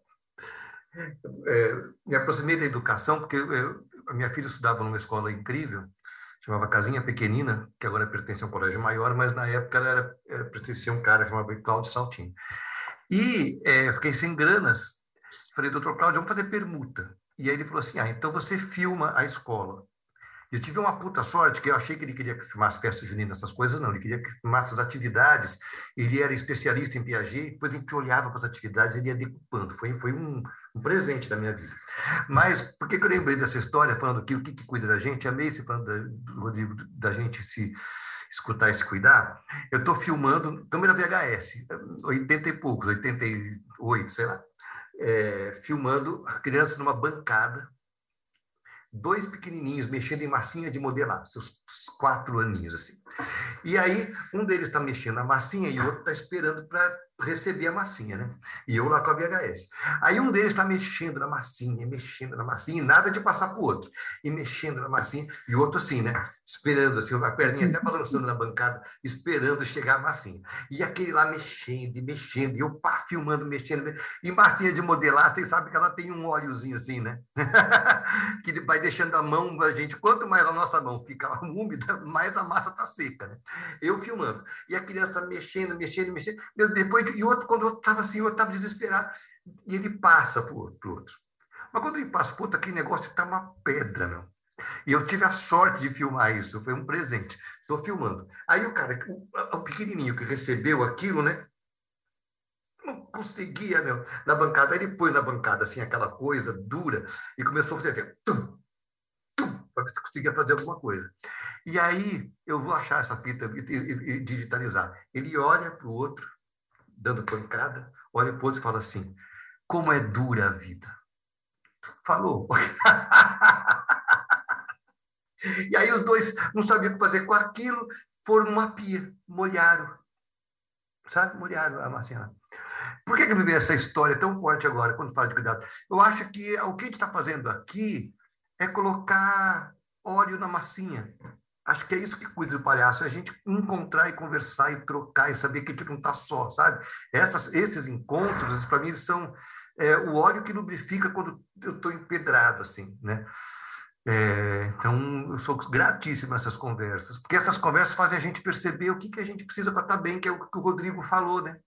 É, me aproximei da educação porque eu, a minha filha estudava numa escola incrível, chamava Casinha Pequenina, que agora pertence a um colégio maior, mas na época ela era, era pertencia a um cara chamado Cláudio Saltini. E é, fiquei sem granas. Falei, doutor Cláudio, vamos fazer permuta. E aí ele falou assim, ah, então você filma a escola. Eu tive uma puta sorte, que eu achei que ele queria que filmasse festas juninas, essas coisas, não. Ele queria que filmasse as atividades. Ele era especialista em Piaget, depois a gente olhava para as atividades e ele ia decupando. Foi, foi um, um presente da minha vida. Mas por que, que eu lembrei dessa história, falando que o que, que cuida da gente? Amei esse da, do Rodrigo, da gente se escutar e se cuidar, eu estou filmando câmera VHS, 80 e poucos, 88, sei lá, é, filmando as crianças numa bancada, dois pequenininhos mexendo em massinha de modelar, seus quatro aninhos assim. E aí um deles está mexendo a massinha e o outro está esperando para receber a massinha, né? E eu lá com a VHS. Aí um deles está mexendo na massinha, mexendo na massinha, e nada de passar para o outro. E mexendo na massinha, e o outro assim, né? Esperando, assim, a perninha até balançando na bancada, esperando chegar a massinha. E aquele lá mexendo e mexendo, e eu pá, filmando, mexendo, E massinha de modelar, vocês sabem que ela tem um óleozinho assim, né? que vai deixando a mão a gente, quanto mais a nossa mão fica úmida, mais a massa está seca, né? Eu filmando. E a criança mexendo, mexendo, mexendo. Depois e outro, quando o outro estava assim, o outro estava desesperado, e ele passa para o outro. Mas quando ele passa, puta, aquele negócio está uma pedra, meu. E eu tive a sorte de filmar isso, foi um presente. Estou filmando. Aí o cara, o, o, pequenininho que recebeu aquilo, né? Não conseguia, meu, na bancada. Aí ele pôs na bancada, assim, aquela coisa dura, e começou a fazer assim, tum, tum, para ver se conseguia fazer alguma coisa. E aí eu vou achar essa fita e, e, e digitalizar. Ele olha para o outro, dando pancada, olha para o outro e fala assim: como é dura a vida. Falou. e aí os dois não sabiam o que fazer com aquilo, foram numa pia, molharam. Sabe? Molharam a massinha. Por que, que me veio essa história tão forte agora, quando fala de cuidado? Eu acho que o que a gente está fazendo aqui é colocar óleo na massinha. Acho que é isso que cuida do palhaço, é a gente encontrar e conversar e trocar e saber que a gente não está só, sabe? Essas, esses encontros, para mim, são é, o óleo que lubrifica quando eu estou empedrado, assim, né? É, então, eu sou gratíssimo a essas conversas, porque essas conversas fazem a gente perceber o que, que a gente precisa para estar tá bem, que é o que o Rodrigo falou, né?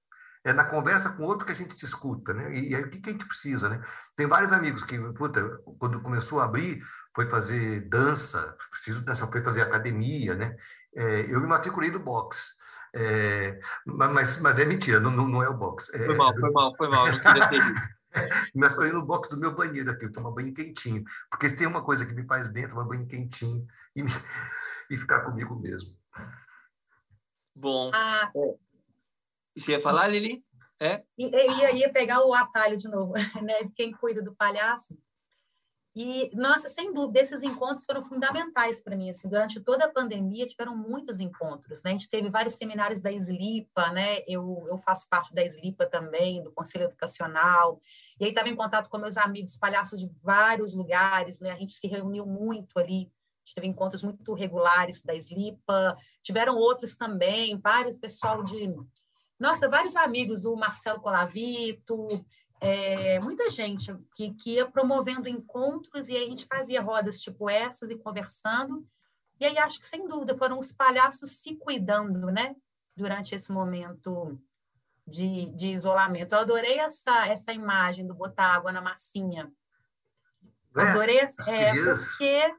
É na conversa com outro que a gente se escuta, né? E, e aí o que, que a gente precisa, né? Tem vários amigos que, puta, quando começou a abrir, foi fazer dança, preciso dessa, foi fazer academia, né? É, eu me matriculei no boxe. É, mas, mas é mentira, não, não, é o boxe. É, foi mal, foi mal, foi mal, não queria ter me matriculei no box do meu banheiro aqui, eu tomo banho quentinho. Porque se tem uma coisa que me faz bem, é tomar banho quentinho e, me, e ficar comigo mesmo. Bom. Ah. Você ia falar, Lili? É? Ia, ia pegar o atalho de novo, né? Quem cuida do palhaço e, nossa, sem dúvida, esses encontros foram fundamentais para mim. Assim, durante toda a pandemia, tiveram muitos encontros. Né? A gente teve vários seminários da SLIPA, né? eu, eu faço parte da SLIPA também, do Conselho Educacional. E aí estava em contato com meus amigos palhaços de vários lugares. Né? A gente se reuniu muito ali. A gente teve encontros muito regulares da SLIPA. Tiveram outros também, vários pessoal de... Nossa, vários amigos, o Marcelo Colavito, é, muita gente que, que ia promovendo encontros e a gente fazia rodas tipo essas e conversando. E aí acho que, sem dúvida, foram os palhaços se cuidando, né? Durante esse momento de, de isolamento. Eu adorei essa, essa imagem do botar água na massinha. É, adorei, é, porque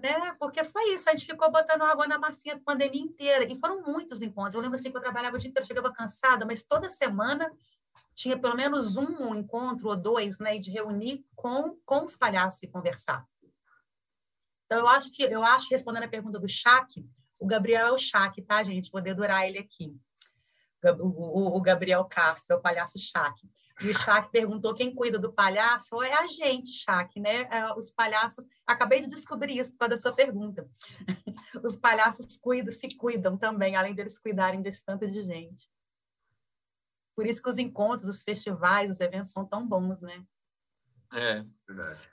né? Porque foi isso, a gente ficou botando água na massinha a pandemia inteira. E foram muitos encontros. Eu lembro assim que eu trabalhava o dia inteiro, chegava cansada, mas toda semana tinha pelo menos um encontro ou dois, né, de reunir com, com os palhaços e conversar. Então, eu acho que, eu acho, respondendo a pergunta do Chac, o Gabriel é o Chac, tá, gente? Vou dedurar ele aqui. O, o, o Gabriel Castro é o palhaço Chac. E o Chac perguntou quem cuida do palhaço. É a gente, Chac, né? É, os palhaços. Acabei de descobrir isso por causa da sua pergunta. os palhaços cuidam, se cuidam também, além deles cuidarem desse tanto de gente. Por isso que os encontros, os festivais, os eventos são tão bons, né? É.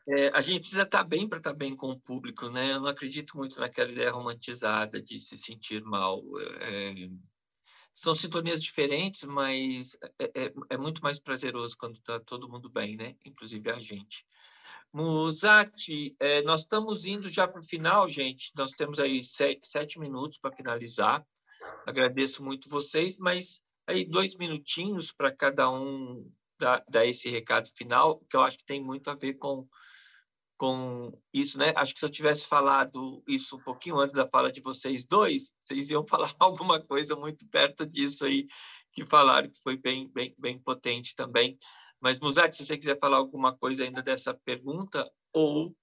é a gente precisa estar bem para estar bem com o público, né? Eu não acredito muito naquela ideia romantizada de se sentir mal. É, são sintonias diferentes, mas é, é, é muito mais prazeroso quando está todo mundo bem, né? Inclusive a gente. Musati, é, nós estamos indo já para o final, gente. Nós temos aí sete, sete minutos para finalizar. Agradeço muito vocês, mas aí dois minutinhos para cada um dar, dar esse recado final, que eu acho que tem muito a ver com, com isso, né? Acho que se eu tivesse falado isso um pouquinho antes da fala de vocês dois, vocês iam falar alguma coisa muito perto disso aí que falaram, que foi bem, bem, bem potente também. Mas, Musati, se você quiser falar alguma coisa ainda dessa pergunta, ou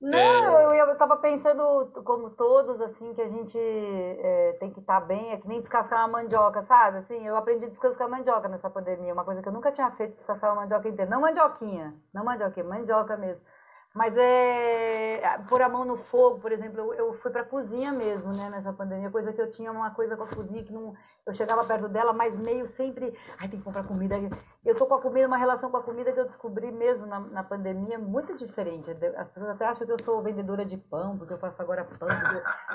não, é... eu estava pensando, como todos, assim, que a gente é, tem que estar tá bem, é que nem descascar uma mandioca, sabe? Assim, eu aprendi a descascar mandioca nessa pandemia, uma coisa que eu nunca tinha feito, descascar uma mandioca inteira. Não mandioquinha, não mandioquinha, mandioca mesmo. Mas é pôr a mão no fogo, por exemplo, eu, eu fui para a cozinha mesmo, né, nessa pandemia, coisa que eu tinha uma coisa com a cozinha que não, eu chegava perto dela, mas meio sempre, ai, tem que comprar comida. Eu tô com a comida, uma relação com a comida que eu descobri mesmo na, na pandemia muito diferente. As pessoas até acham que eu sou vendedora de pão, porque eu faço agora pão.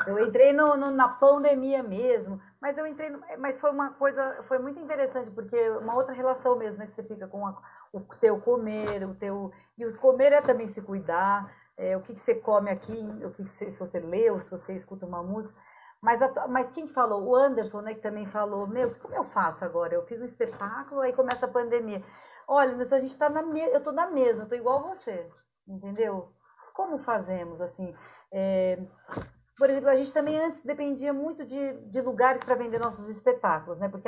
Eu, eu entrei no, no, na pandemia mesmo, mas eu entrei, no, mas foi uma coisa, foi muito interessante, porque uma outra relação mesmo, né, que você fica com a, o teu comer, o teu. E o comer é também se cuidar, é, o que, que você come aqui, o que, que você, se você lê ou se você escuta uma música. Mas, a, mas quem falou? O Anderson, né, que também falou, meu, como eu faço agora? Eu fiz um espetáculo, aí começa a pandemia. Olha, a gente está na eu estou na mesma, estou igual você, entendeu? Como fazemos, assim? É, por exemplo, a gente também antes dependia muito de, de lugares para vender nossos espetáculos, né? Porque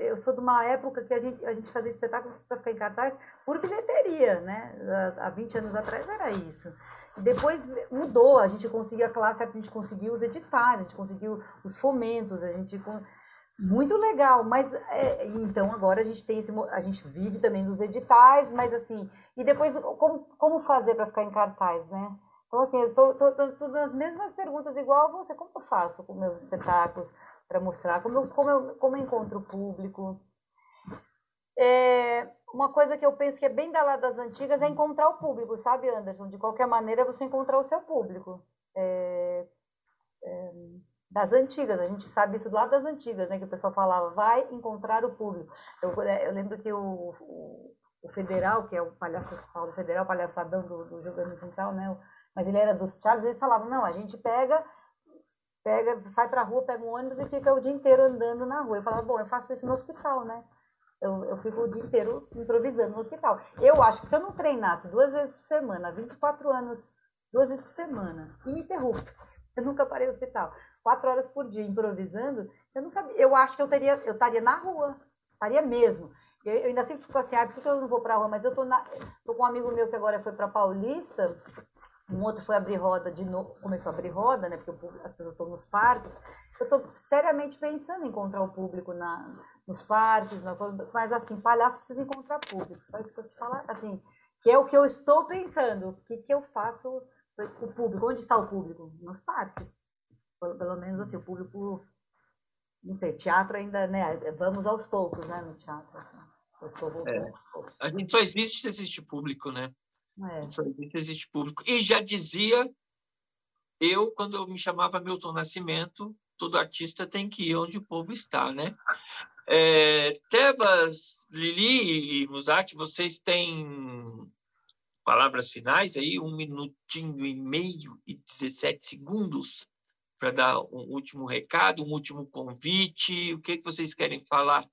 eu sou de uma época que a gente, a gente fazia espetáculos para ficar em cartaz por bilheteria, né? Há 20 anos atrás era isso. Depois mudou, a gente conseguiu a classe, a gente conseguiu os editais, a gente conseguiu os fomentos, a gente muito legal, mas é, então agora a gente tem esse, a gente vive também dos editais, mas assim, e depois como, como fazer para ficar em cartaz, né? Então, assim, estou nas mesmas perguntas, igual você, como eu faço com meus espetáculos para mostrar, como eu, como, eu, como eu encontro o público. É, uma coisa que eu penso que é bem da lá das antigas é encontrar o público, sabe, Anderson? De qualquer maneira, você encontrar o seu público. É, é, das antigas, a gente sabe isso lá das antigas, né? Que o pessoal falava, vai encontrar o público. Eu, é, eu lembro que o, o, o, Federal, que é o palhaço, o Federal, o palhaçadão do, do Jogando Quintal, né? Mas ele era dos Charles, eles falavam, não, a gente pega, pega, sai pra rua, pega um ônibus e fica o dia inteiro andando na rua. Eu falava, bom, eu faço isso no hospital, né? Eu, eu fico o dia inteiro improvisando no hospital. Eu acho que se eu não treinasse duas vezes por semana, 24 anos, duas vezes por semana, ininterruptas, eu nunca parei no hospital, quatro horas por dia improvisando, eu não sabia, eu acho que eu teria, eu estaria na rua, estaria mesmo. Eu, eu ainda sempre fico assim, ah, por que eu não vou para a rua? Mas eu tô, na, tô com um amigo meu que agora foi para Paulista, um outro foi abrir roda de novo, começou a abrir roda, né? Porque as pessoas estão nos parques. Eu estou seriamente pensando em encontrar o público na, nos parques, nas mas assim, palhaço precisa encontrar público. Só isso que eu te falar, assim, que é o que eu estou pensando. O que, que eu faço com o público? Onde está o público? Nos parques. Pelo, pelo menos assim, o público, não sei, teatro ainda, né? Vamos aos poucos, né? No teatro. Assim. É. A gente só existe se existe público, né? É. Existe público. E já dizia eu, quando eu me chamava Milton Nascimento, todo artista tem que ir onde o povo está, né? É, Tebas, Lili e Musati, vocês têm palavras finais aí? Um minutinho e meio e 17 segundos para dar um último recado, um último convite. O que, que vocês querem falar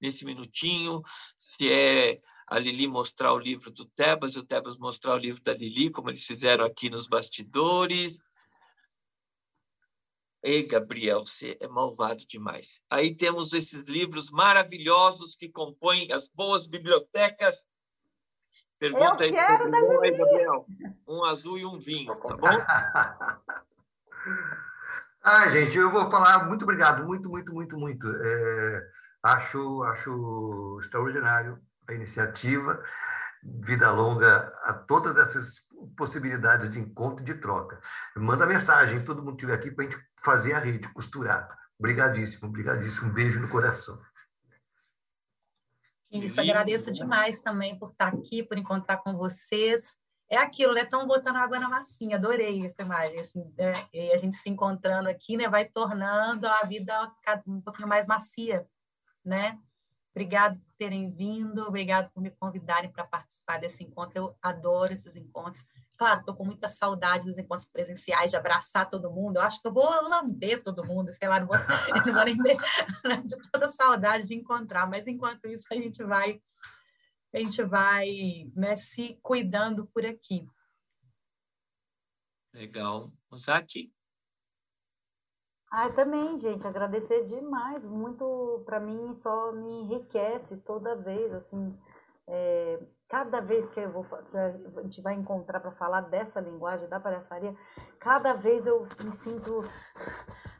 nesse minutinho? Se é a Lili mostrar o livro do Tebas e o Tebas mostrar o livro da Lili, como eles fizeram aqui nos bastidores. Ei, Gabriel, você é malvado demais. Aí temos esses livros maravilhosos que compõem as boas bibliotecas. Pergunta Eu aí quero da aí, Gabriel. Um azul e um vinho, tá bom? ah, gente, eu vou falar muito obrigado, muito, muito, muito, muito. É, acho, acho extraordinário a iniciativa. Vida longa a todas essas possibilidades de encontro e de troca. Manda mensagem, todo mundo estiver aqui, para a gente fazer a rede, costurar. Obrigadíssimo, obrigadíssimo. Um beijo no coração. Isso, agradeço demais também por estar aqui, por encontrar com vocês. É aquilo, né? Estão botando água na massinha, adorei essa imagem. Assim, né? E a gente se encontrando aqui, né? Vai tornando a vida um pouquinho mais macia, né? Obrigado por terem vindo, obrigado por me convidarem para participar desse encontro. Eu adoro esses encontros. Claro, estou com muita saudade dos encontros presenciais, de abraçar todo mundo. Eu acho que eu vou lamber todo mundo, sei lá, não vou, não vou nem de toda saudade de encontrar. Mas enquanto isso, a gente vai, a gente vai né, se cuidando por aqui. Legal. Zaki? Ah, também, gente, agradecer demais, muito para mim só me enriquece toda vez, assim, é, cada vez que eu vou, a gente vai encontrar para falar dessa linguagem da palhaçaria, cada vez eu me sinto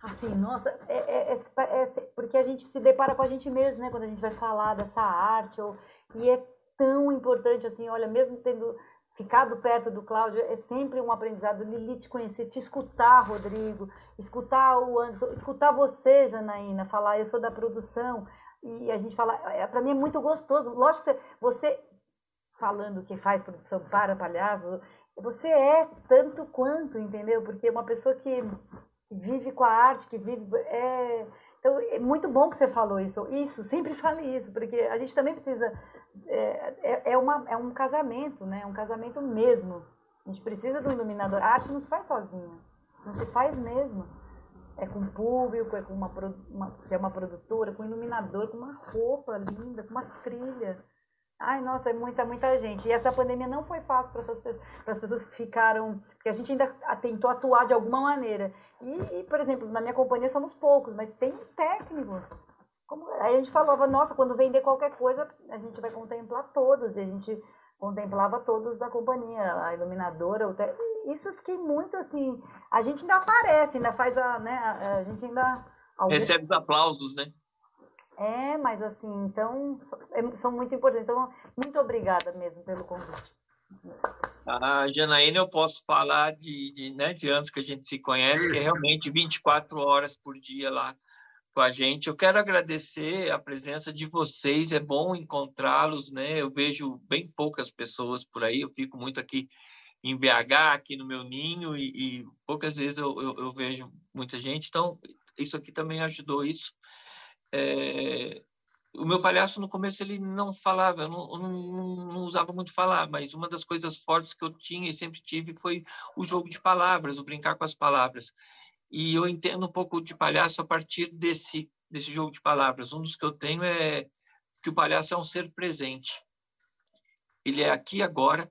assim, nossa, é, é, é, é porque a gente se depara com a gente mesmo, né, quando a gente vai falar dessa arte, ou, e é tão importante assim, olha, mesmo tendo ficado perto do Cláudio é sempre um aprendizado. Lili, te conhecer, te escutar, Rodrigo, escutar o Anderson, escutar você, Janaína, falar, eu sou da produção, e a gente fala, é, para mim é muito gostoso. Lógico que você, você falando que faz produção para palhaço, você é tanto quanto, entendeu? Porque uma pessoa que, que vive com a arte, que vive. É, então, é muito bom que você falou isso. Isso, sempre fale isso, porque a gente também precisa. É, é, é, uma, é um casamento, né? É um casamento mesmo. A gente precisa do iluminador. A arte não se faz sozinha. Não se faz mesmo. É com público, é com uma, uma, é uma produtora, com um iluminador, com uma roupa linda, com uma trilha. Ai, nossa, é muita, muita gente. E essa pandemia não foi fácil para essas pessoas, para as pessoas que ficaram, porque a gente ainda tentou atuar de alguma maneira. E, e, por exemplo, na minha companhia somos poucos, mas tem técnicos. Como, aí a gente falava, nossa, quando vender qualquer coisa, a gente vai contemplar todos. E a gente contemplava todos da companhia, a iluminadora, o te... isso eu fiquei muito assim. A gente ainda aparece, ainda faz a, né? A, gente ainda recebe os aplausos, né? É, mas assim, então é, são muito importantes. Então, muito obrigada mesmo pelo convite. A Janaína, eu posso falar de, de, né, de anos que a gente se conhece, que é realmente 24 horas por dia lá com a gente. Eu quero agradecer a presença de vocês, é bom encontrá-los, né? Eu vejo bem poucas pessoas por aí, eu fico muito aqui em BH, aqui no meu ninho, e, e poucas vezes eu, eu, eu, vejo muita gente, então isso aqui também ajudou isso. É, o meu palhaço no começo ele não falava, eu não, não, não, usava muito falar, mas uma das coisas fortes que eu tinha e sempre tive foi o jogo de palavras, o brincar com as palavras. E eu entendo um pouco de palhaço a partir desse desse jogo de palavras. Um dos que eu tenho é que o palhaço é um ser presente. Ele é aqui agora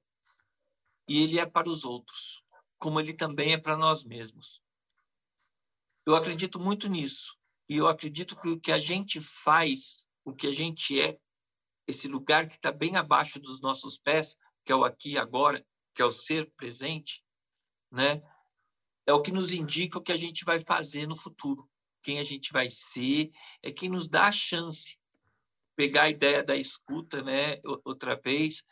e ele é para os outros, como ele também é para nós mesmos. Eu acredito muito nisso. E eu acredito que o que a gente faz o que a gente é, esse lugar que está bem abaixo dos nossos pés, que é o aqui agora, que é o ser presente, né? É o que nos indica o que a gente vai fazer no futuro, quem a gente vai ser, é quem nos dá a chance. Pegar a ideia da escuta, né? Outra vez,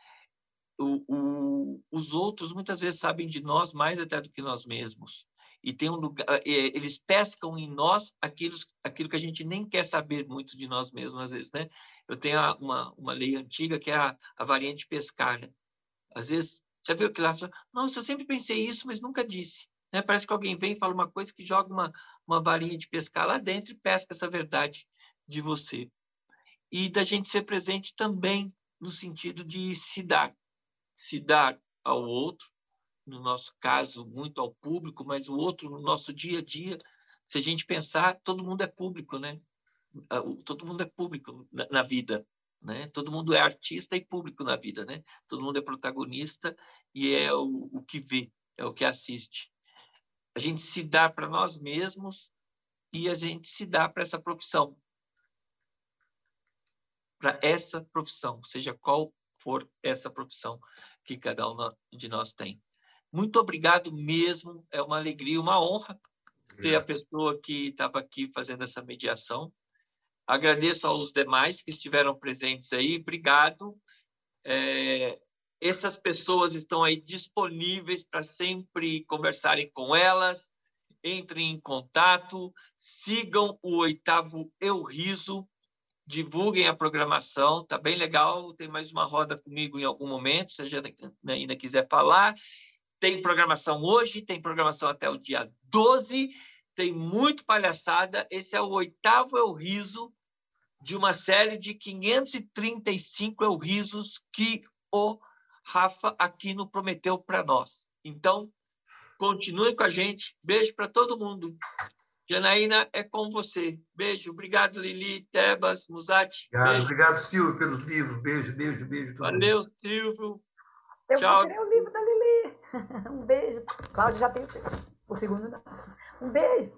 o, o, os outros muitas vezes sabem de nós mais até do que nós mesmos e tem um lugar, eh, eles pescam em nós aquilo, aquilo que a gente nem quer saber muito de nós mesmos às vezes, né? Eu tenho uma, uma lei antiga que é a, a variante pescar, né? Às vezes, já viu que lá, nossa, eu sempre pensei isso, mas nunca disse. Né? Parece que alguém vem e fala uma coisa que joga uma, uma varinha de pescar lá dentro e pesca essa verdade de você. E da gente ser presente também no sentido de se dar, se dar ao outro, no nosso caso, muito ao público, mas o outro no nosso dia a dia, se a gente pensar, todo mundo é público, né? Ah, todo mundo é público na, vida, né? Todo mundo é artista e público na vida, né? Todo mundo é protagonista e é o, o que vê, é o que assiste. A gente se dá para nós mesmos e a gente se dá para essa profissão. Para essa profissão, seja qual for essa profissão que cada um de nós tem. Muito obrigado mesmo, é uma alegria, uma honra ser a pessoa que estava aqui fazendo essa mediação. Agradeço aos demais que estiveram presentes aí, obrigado. É, essas pessoas estão aí disponíveis para sempre conversarem com elas. Entrem em contato, sigam o oitavo Eu Riso, divulguem a programação, tá bem legal. Tem mais uma roda comigo em algum momento, se você ainda quiser falar. Tem programação hoje, tem programação até o dia 12, tem muito palhaçada. Esse é o oitavo Eu Riso de uma série de 535 Eu Risos que o Rafa Aquino prometeu para nós. Então, continue com a gente. Beijo para todo mundo. Janaína, é com você. Beijo. Obrigado, Lili, Tebas, Musati. Obrigado, obrigado, Silvio, pelos livros. Beijo, beijo, beijo. Valeu, mundo. Silvio. Eu Tchau. o livro da Lili. Um beijo. Cláudia já tem o segundo. Um beijo.